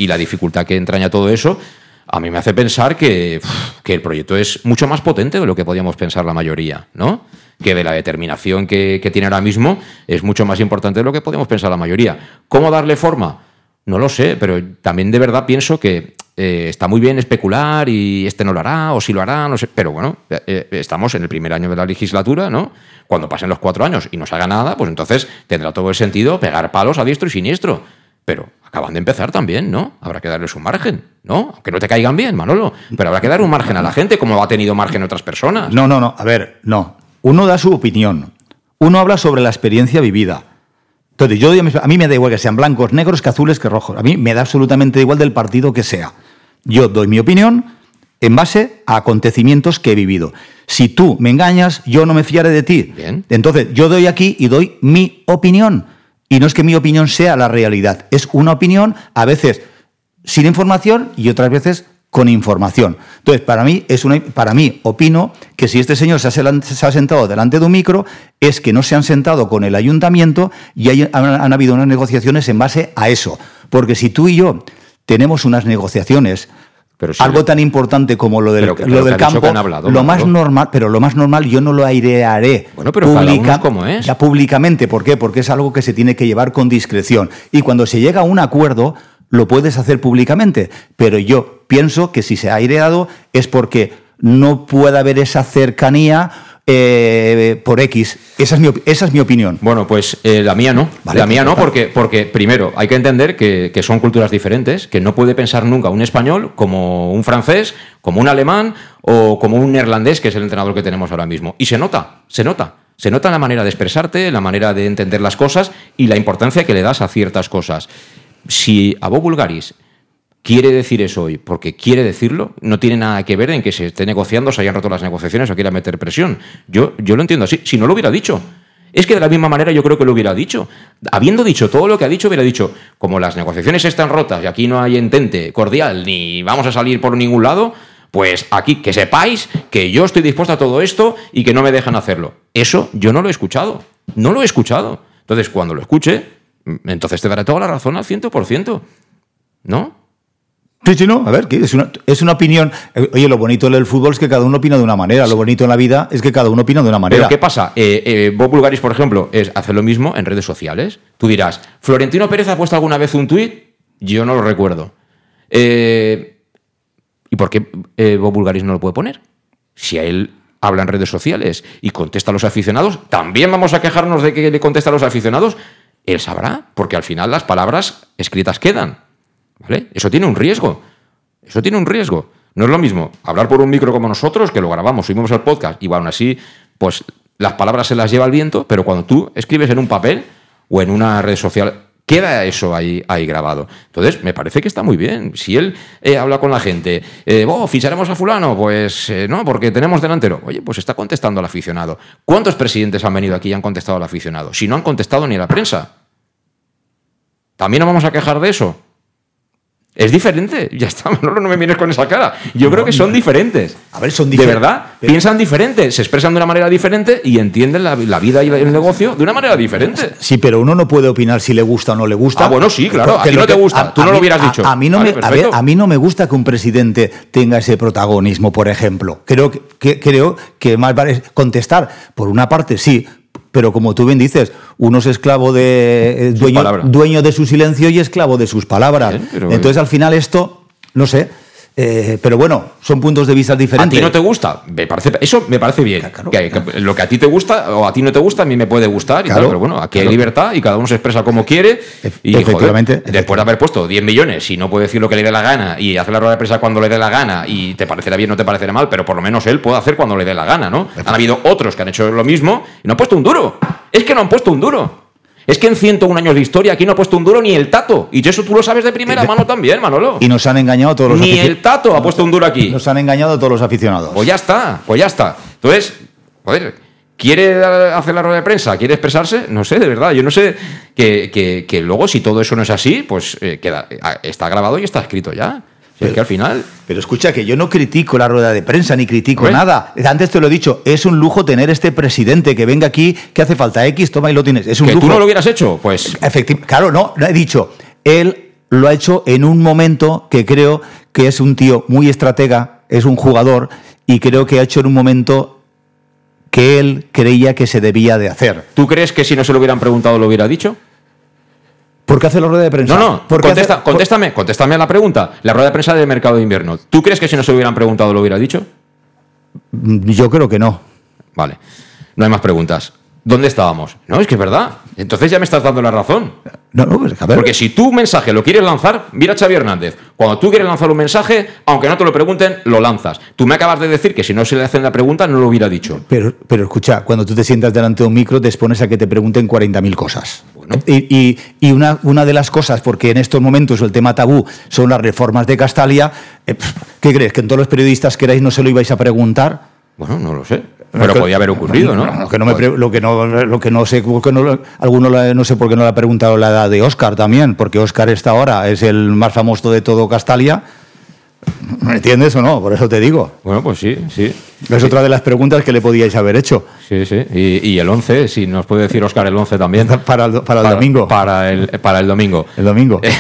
S1: la dificultad que entraña todo eso, a mí me hace pensar que, que, el proyecto es mucho más potente de lo que podíamos pensar la mayoría, ¿no? que de la determinación que, tiene ahora mismo es mucho más importante de lo que podemos pensar la mayoría. ¿Cómo darle forma? No lo sé, pero también de verdad pienso que eh, está muy bien especular y este no lo hará o si lo hará, no sé. Pero bueno, eh, eh, estamos en el primer año de la legislatura, ¿no? Cuando pasen los cuatro años y no se haga nada, pues entonces tendrá todo el sentido pegar palos a diestro y siniestro. Pero acaban de empezar también, ¿no? Habrá que darles un margen, ¿no? Aunque no te caigan bien, Manolo. Pero habrá que dar un margen a la gente, como ha tenido margen otras personas.
S3: No, no, no. A ver, no. Uno da su opinión, uno habla sobre la experiencia vivida. Entonces, yo, a mí me da igual que sean blancos, negros, que azules, que rojos. A mí me da absolutamente igual del partido que sea. Yo doy mi opinión en base a acontecimientos que he vivido. Si tú me engañas, yo no me fiaré de ti. Entonces, yo doy aquí y doy mi opinión. Y no es que mi opinión sea la realidad, es una opinión a veces sin información y otras veces con información. Entonces, para mí, es una, para mí, opino que si este señor se ha, sentado delante de un micro, es que no se han sentado con el ayuntamiento y han, habido unas negociaciones en base a eso. Porque si tú y yo tenemos unas negociaciones algo tan importante como lo del, lo del campo, lo más normal, pero lo más normal yo no lo airearé
S1: bueno, pero como es.
S3: ya públicamente. ¿Por qué? Porque es algo que se tiene que llevar con discreción. Y cuando se llega a un acuerdo, lo puedes hacer públicamente, pero yo pienso que si se ha aireado es porque no puede haber esa cercanía eh, por X. Esa es mi, esa es mi opinión.
S1: Bueno, pues eh, la mía no. la mía no, porque, porque primero hay que entender que, que, son culturas diferentes, que no puede pensar nunca un español como un francés, como un alemán o como un neerlandés, que es el entrenador que tenemos ahora mismo. Y se nota, se nota. Se nota la manera de expresarte, la manera de entender las cosas y la importancia que le das a ciertas cosas si Abo Bulgaris quiere decir eso hoy porque quiere decirlo, no tiene nada que ver en que se esté negociando, se hayan roto las negociaciones o quiera meter presión. Yo, yo lo entiendo así. Si no lo hubiera dicho. Es que de la misma manera yo creo que lo hubiera dicho. Habiendo dicho todo lo que ha dicho, hubiera dicho, como las negociaciones están rotas y aquí no hay entente cordial ni vamos a salir por ningún lado, pues aquí que sepáis que yo estoy dispuesto a todo esto y que no me dejan hacerlo. Eso yo no lo he escuchado. No lo he escuchado. Entonces, cuando lo escuche, entonces te daré toda la razón al 100%. ¿No?
S3: Sí, sí, no. A ver, es una, es una opinión. Eh, oye, lo bonito del fútbol es que cada uno opina de una manera. Lo bonito en la vida es que cada uno opina de una manera.
S1: Pero ¿qué pasa? Eh, eh, Bob Bulgaris, por ejemplo, es hacer lo mismo en redes sociales. Tú dirás, ¿Florentino Pérez ha puesto alguna vez un tuit? Yo no lo recuerdo. ¿Y por qué Bob Bulgaris no lo puede poner? Si a él habla en redes sociales y contesta a los aficionados, ¿también vamos a quejarnos de que le contesta a los aficionados? él sabrá, porque al final las palabras escritas quedan. ¿Vale? Eso tiene un riesgo. Eso tiene un riesgo. No es lo mismo hablar por un micro como nosotros, que lo grabamos, subimos al podcast, y aún así, pues las palabras se las lleva el viento, pero cuando tú escribes en un papel o en una red social, queda eso ahí, ahí grabado. Entonces, me parece que está muy bien. Si él eh, habla con la gente, eh, oh, ficharemos a fulano, pues eh, no, porque tenemos delantero. Oye, pues está contestando al aficionado. ¿Cuántos presidentes han venido aquí y han contestado al aficionado? Si no han contestado ni a la prensa. ¿También nos vamos a quejar de eso? Es diferente, ya está, no, no me vienes con esa cara. Yo creo que son diferentes.
S3: A ver, son
S1: De
S3: diferentes.
S1: verdad, piensan diferente, se expresan de una manera diferente y entienden la, la vida y el negocio de una manera diferente.
S3: Sí, pero uno no puede opinar si le gusta o no le gusta.
S1: Ah, bueno, sí, claro.
S3: Porque
S1: A ti no
S3: lo
S1: te gusta, tú no lo
S3: mí-
S1: hubieras
S3: a-
S1: dicho.
S3: A, mí no
S1: Vale,
S3: me, a, ver, a mí no me gusta que un presidente tenga ese protagonismo, por ejemplo. Creo que, que- creo que más vale contestar. Por una parte, sí. Pero como tú bien dices, uno es esclavo de eh, dueño, dueño de su silencio y esclavo de sus palabras.
S1: Bien, pero-
S3: Entonces, al final, esto, no sé. Eh, pero bueno, son puntos de vista
S1: ¿A
S3: diferentes.
S1: ti no te gusta? Me parece, eso me parece bien. Que- que lo que a ti te gusta o a ti no te gusta, a mí me puede gustar. y
S3: Claro,
S1: tal, pero bueno, aquí hay libertad y cada uno se expresa como quiere. Y,
S3: efectivamente,
S1: joder, después de haber puesto 10 millones y no puede decir lo que le dé la gana y hacer la rueda de prensa cuando le dé la gana y te parecerá bien o no te parecerá mal, pero por lo menos él puede hacer cuando le dé la gana, ¿no? Han habido otros que han hecho lo mismo y no han puesto un duro. Es que no han puesto un duro. Es que en 101 años de historia aquí no ha puesto un duro ni el tato. Y eso tú lo sabes de primera mano también, Manolo.
S3: Y nos han engañado todos los
S1: Ni el tato ha puesto un duro aquí.
S3: Nos han engañado todos los aficionados.
S1: Pues ya está, pues ya está. Entonces, joder, ¿quiere hacer la rueda de prensa? ¿Quiere expresarse? No sé, de verdad. Yo no sé que, que- que luego, si todo eso no es así, pues eh, queda, eh, está grabado y está escrito ya. Es que al final.
S3: Pero escucha, que yo no critico la rueda de prensa ni critico nada. Antes te lo he dicho, es un lujo tener este presidente que venga aquí, que hace falta X, toma y lo tienes. Es un
S1: Que
S3: lujo.
S1: tú no lo hubieras hecho, pues.
S3: Efecti- claro, no, no he dicho. Él lo ha hecho en un momento que creo que es un tío muy estratega, es un jugador, y creo que ha hecho en un momento que él creía que se debía de hacer.
S1: ¿Tú crees que si no se lo hubieran preguntado lo hubiera dicho?
S3: ¿Por qué hace la rueda de prensa?
S1: No, no,
S3: ¿Por qué
S1: contesta-
S3: hace-
S1: contéstame, contéstame a la pregunta. La rueda de prensa del mercado de invierno. ¿Tú crees que si no se lo hubieran preguntado lo hubiera dicho?
S3: Yo creo que no.
S1: Vale. No hay más preguntas. ¿Dónde estábamos? No, es que es verdad. Entonces ya me estás dando la razón.
S3: No, no, pues, a ver.
S1: Porque si tu mensaje lo quieres lanzar, mira a Xavi Hernández. Cuando tú quieres lanzar un mensaje, aunque no te lo pregunten, lo lanzas. Tú me acabas de decir que si no se le hacen la pregunta, no lo hubiera dicho.
S3: Pero, pero escucha, cuando tú te sientas delante de un micro, te expones a que te pregunten 40.000 cosas. Y, y- y una, una de las cosas, porque en estos momentos el tema tabú son las reformas de Castalia, eh, ¿qué crees? ¿Que en todos los periodistas que erais no se lo ibais a preguntar?
S1: Bueno, no lo sé. Pero podía haber ocurrido, ¿no?
S3: Lo que no, me pre- lo que no, lo que no sé, por qué no, alguno la- no sé por qué no le ha preguntado la edad de Oscar también, porque Oscar está ahora, es el más famoso de todo Castalia. ¿Me entiendes o no? Por eso te digo.
S1: Bueno, pues sí, sí.
S3: Es otra de las preguntas que le podíais haber hecho.
S1: Sí, sí. Y, y el 11, si nos puede decir Oscar el 11 también.
S3: Para el, para el domingo.
S1: Para el, para el domingo.
S3: El domingo.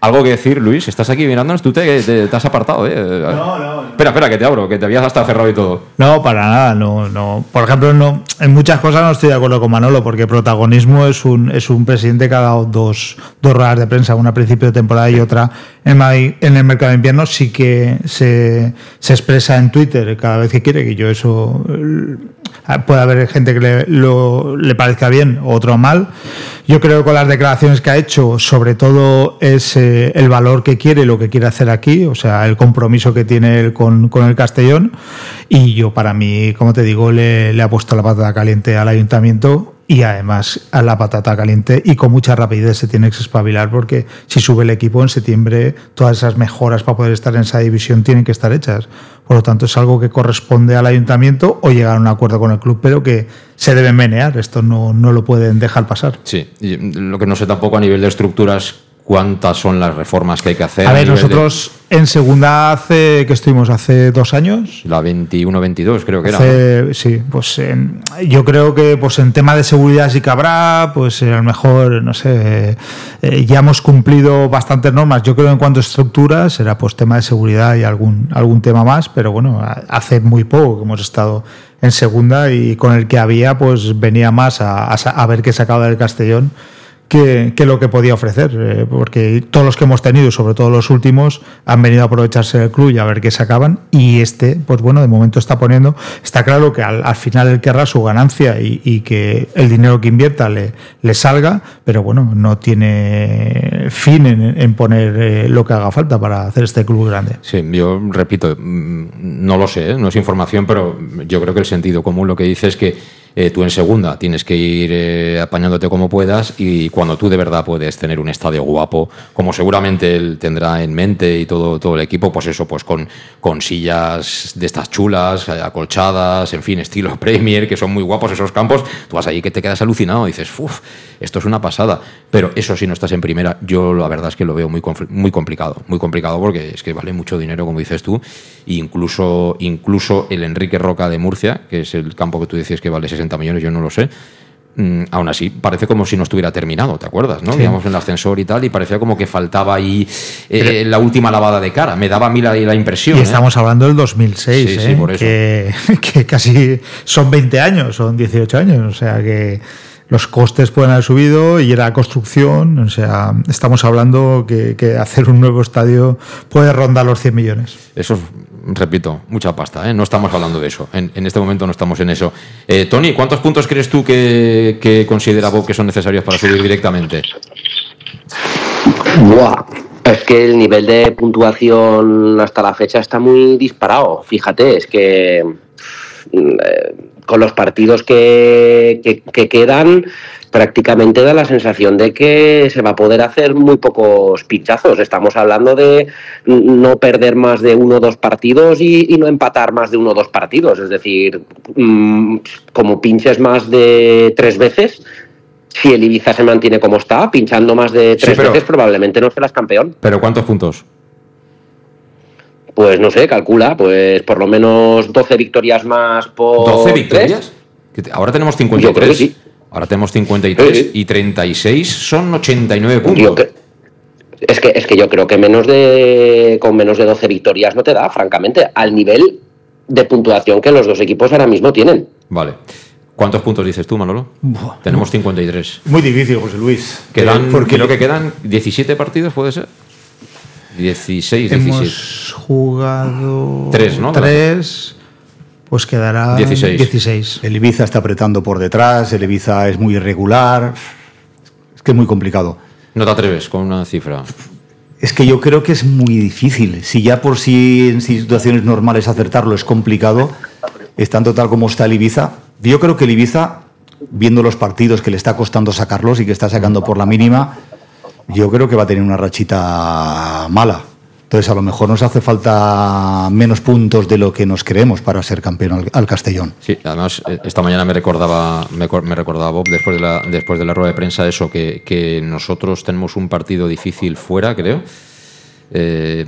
S1: Algo que decir, Luis, estás aquí mirándonos, tú te, te- te has apartado, ¿eh? No, no, Espera, espera, que te abro, que te habías hasta cerrado y todo.
S2: No, para nada, no, no. Por ejemplo, no, en muchas cosas no estoy de acuerdo con Manolo, porque protagonismo es un, es un presidente que ha dado dos, dos ruedas de prensa, una a principio de temporada y otra en, Madrid- en el mercado de invierno, sí que se, se expresa en Twitter cada vez que quiere, que yo eso eh, puede haber gente que le, le parezca bien o otro mal. Yo creo que con las declaraciones que ha hecho, sobre todo es eh, el valor que quiere, lo que quiere hacer aquí, o sea, el compromiso que tiene él con, con el Castellón. Y yo, para mí, como te digo, le, le ha puesto la patata caliente al ayuntamiento y además a la patata caliente y con mucha rapidez se tiene que espabilar porque si sube el equipo en septiembre, todas esas mejoras para poder estar en esa división tienen que estar hechas. Por lo tanto, es algo que corresponde al ayuntamiento o llegar a un acuerdo con el club, pero que se debe menear. Esto no, no lo pueden dejar pasar.
S1: Sí, y lo que no sé tampoco a nivel de estructuras, cuántas son las reformas que hay que hacer.
S2: A ver,
S1: nivel de-
S2: nosotros en segunda hace, que estuvimos hace dos años,
S1: La 21-22 creo que era.
S2: Hace- sí, pues en- yo creo que pues en tema de seguridad sí que habrá, pues a lo mejor, no sé, eh, ya hemos cumplido bastantes normas. Yo creo en cuanto a estructuras será pues tema de seguridad y algún, algún tema más, pero bueno, a- hace muy poco que hemos estado en segunda y con el que había pues venía más a, a a ver qué sacaba del Castellón que, lo que podía ofrecer, eh, porque todos los que hemos tenido, sobre todo los últimos, han venido a aprovecharse del club y a ver qué sacaban, y este, pues bueno, de momento está poniendo, está claro que al, final él querrá su ganancia y, que el dinero que invierta le, salga, pero bueno, no tiene fin en, poner eh, lo que haga falta para hacer este club grande.
S1: Sí, yo repito, mm, no lo sé, ¿eh? no es información, pero yo creo que el sentido común lo que dice es que eh, tú en segunda tienes que ir eh, apañándote como puedas y cuando tú de verdad puedes tener un estadio guapo, como seguramente él tendrá en mente y todo, todo el equipo, pues eso, pues con, con sillas de estas chulas, eh, acolchadas, en fin, estilo Premier, que son muy guapos esos campos, tú vas ahí que te quedas alucinado y dices, uff, esto es una pasada. Pero eso si no estás en primera, yo la verdad es que lo veo muy, muy complicado, muy complicado porque es que vale mucho dinero, como dices tú, e incluso, incluso el Enrique Roca de Murcia, que es el campo que tú decías que vale 60 millones, yo no lo sé. Mm, aún así, parece como si no estuviera terminado, ¿te acuerdas? ¿no? Digamos en el ascensor y tal, y parecía como que faltaba ahí eh, la última lavada de cara. Me daba a mí la, la impresión.
S2: Y ¿eh? estamos hablando del 2006, ¿eh? Que, que, casi son 20 años, son 18 años, o sea que los costes pueden haber subido y era construcción, o sea, estamos hablando que, que hacer un nuevo estadio puede rondar los 100 millones.
S1: Eso repito, mucha pasta. ¿eh? No estamos hablando de eso. En, este momento no estamos en eso. Eh, Tony, ¿cuántos puntos crees tú que, considera Bob que son necesarios para subir directamente?
S5: Buah. Es que el nivel de puntuación hasta la fecha está muy disparado. Fíjate, es que mm, eh, con los partidos que, que quedan prácticamente da la sensación de que se va a poder hacer muy pocos pinchazos. Estamos hablando de no perder más de uno o dos partidos y, no empatar más de uno o dos partidos. Es decir, mm, como pinches más de tres veces, si el Ibiza se mantiene como está, pinchando más de tres veces, probablemente no serás campeón.
S1: ¿Pero cuántos puntos?
S5: Pues no sé, calcula, pues por lo menos 12 victorias más por.
S1: ¿12 victorias? Ahora tenemos 53. Yo Ahora tenemos 53 y 36 son 89 puntos.
S5: es, que, es que yo creo que menos de con menos de 12 victorias no te da, francamente, al nivel de puntuación que los dos equipos ahora mismo tienen.
S1: Vale. ¿Cuántos puntos dices tú, Manolo? Tenemos 53.
S3: Muy difícil, José Luis.
S1: Quedan, porque... Creo que quedan 17 partidos, ¿puede ser? 16, 17.
S2: Hemos jugado...
S1: 3, ¿no?
S2: 3 pues quedará 16.
S3: El Ibiza está apretando por detrás, el Ibiza es muy irregular. Es que es muy complicado.
S1: ¿No te atreves con una cifra?
S3: Es que yo creo que es muy difícil. Si ya por sí en situaciones normales acertarlo es complicado, estando tal como está el Ibiza, yo creo que el Ibiza, viendo los partidos que le está costando sacarlos y que está sacando por la mínima, yo creo que va a tener una rachita mala. Entonces, a lo mejor nos hace falta menos puntos de lo que nos creemos para ser campeón al, Castellón.
S1: Sí, además, eh, esta mañana me recordaba, me, recordaba Bob, después de, la, después de la rueda de prensa, eso, que, nosotros tenemos un partido difícil fuera, creo. Eh,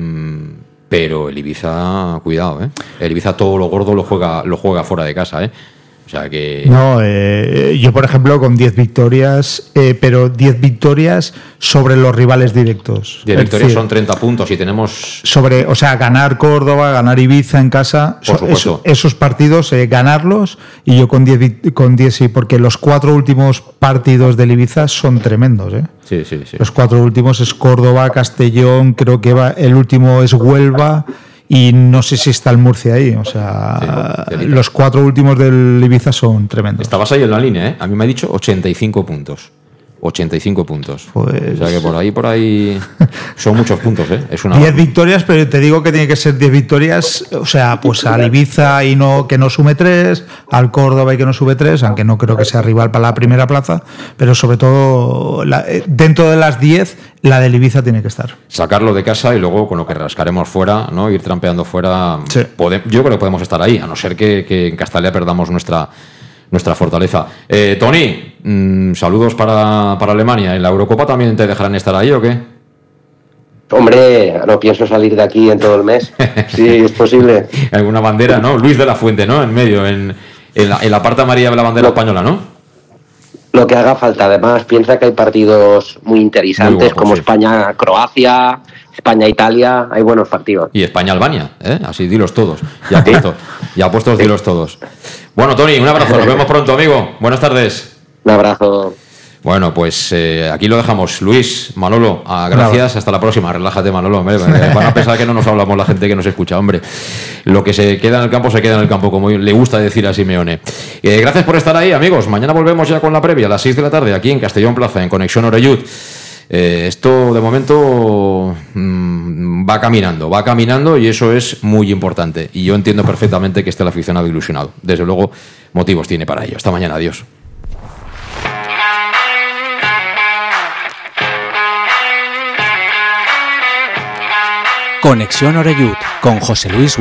S1: pero el Ibiza, cuidado, ¿eh? El Ibiza todo lo gordo lo juega, lo juega fuera de casa, ¿eh? Que...
S2: No, eh, yo por ejemplo con 10 victorias, eh, pero 10 victorias sobre los rivales directos.
S1: 10 victorias son 30 puntos y tenemos...
S2: Sobre, o sea, ganar Córdoba, ganar Ibiza en casa, esos partidos, eh, ganarlos y yo con 10, con 10 sí, porque los cuatro últimos partidos del Ibiza son tremendos. ¿eh?
S1: Sí, sí, sí.
S2: Los cuatro últimos es Córdoba, Castellón, creo que va, el último es Huelva y no sé si está el Murcia ahí. O sea, los cuatro últimos del Ibiza son tremendos.
S1: Estabas ahí en la línea, ¿eh? A mí me ha dicho 85 puntos. 85 puntos. Pues... O sea que por ahí, por ahí son muchos puntos, ¿eh? Es una
S2: 10 victorias, pero te digo que tiene que ser 10 victorias, o sea, pues al Ibiza y no que no sume 3, al Córdoba y que no sube 3, aunque no creo que sea rival para la primera plaza, pero sobre todo eh, dentro de las 10 la del Ibiza tiene que estar.
S1: Sacarlo de casa y luego con lo que rascaremos fuera, ¿no? Ir trampeando fuera. yo creo que podemos estar ahí, a no ser que, que en Castalia perdamos nuestra nuestra fortaleza. Eh, Tony, mm, saludos para, Alemania. ¿En la Eurocopa también te dejarán estar ahí o qué?
S5: Hombre, no pienso salir de aquí en todo el mes. Sí, es posible.
S1: Alguna bandera, ¿no? Luis de la Fuente, ¿no? En medio, en, la, parte amarilla de la bandera española, ¿no?
S5: Lo que haga falta. Además, piensa que hay partidos muy interesantes como España-Croacia, España-Italia. Hay buenos partidos.
S1: Y España-Albania, ¿eh? Así dilos todos. Ya puestos, ya puestos dilos todos. Bueno, Tony, un abrazo. Nos vemos pronto, amigo. Buenas tardes.
S5: Un abrazo.
S1: Bueno, pues eh, aquí lo dejamos. Luis, Manolo, ah, gracias. Hasta la próxima. Relájate, Manolo. Hombre. Van a pensar que no nos hablamos la gente que nos escucha. Hombre, lo que se queda en el campo se queda en el campo, como le gusta decir a Simeone. Eh, gracias por estar ahí, amigos. Mañana volvemos ya con la previa a las 6 de la tarde aquí en Castellón Plaza, en Conexión Oreyud. Eh, esto de momento mm, va caminando, va caminando y eso es muy importante. Y yo entiendo perfectamente que esté el aficionado ilusionado. Desde luego, motivos tiene para ello. Hasta mañana, adiós.
S8: Conexión con José Luis.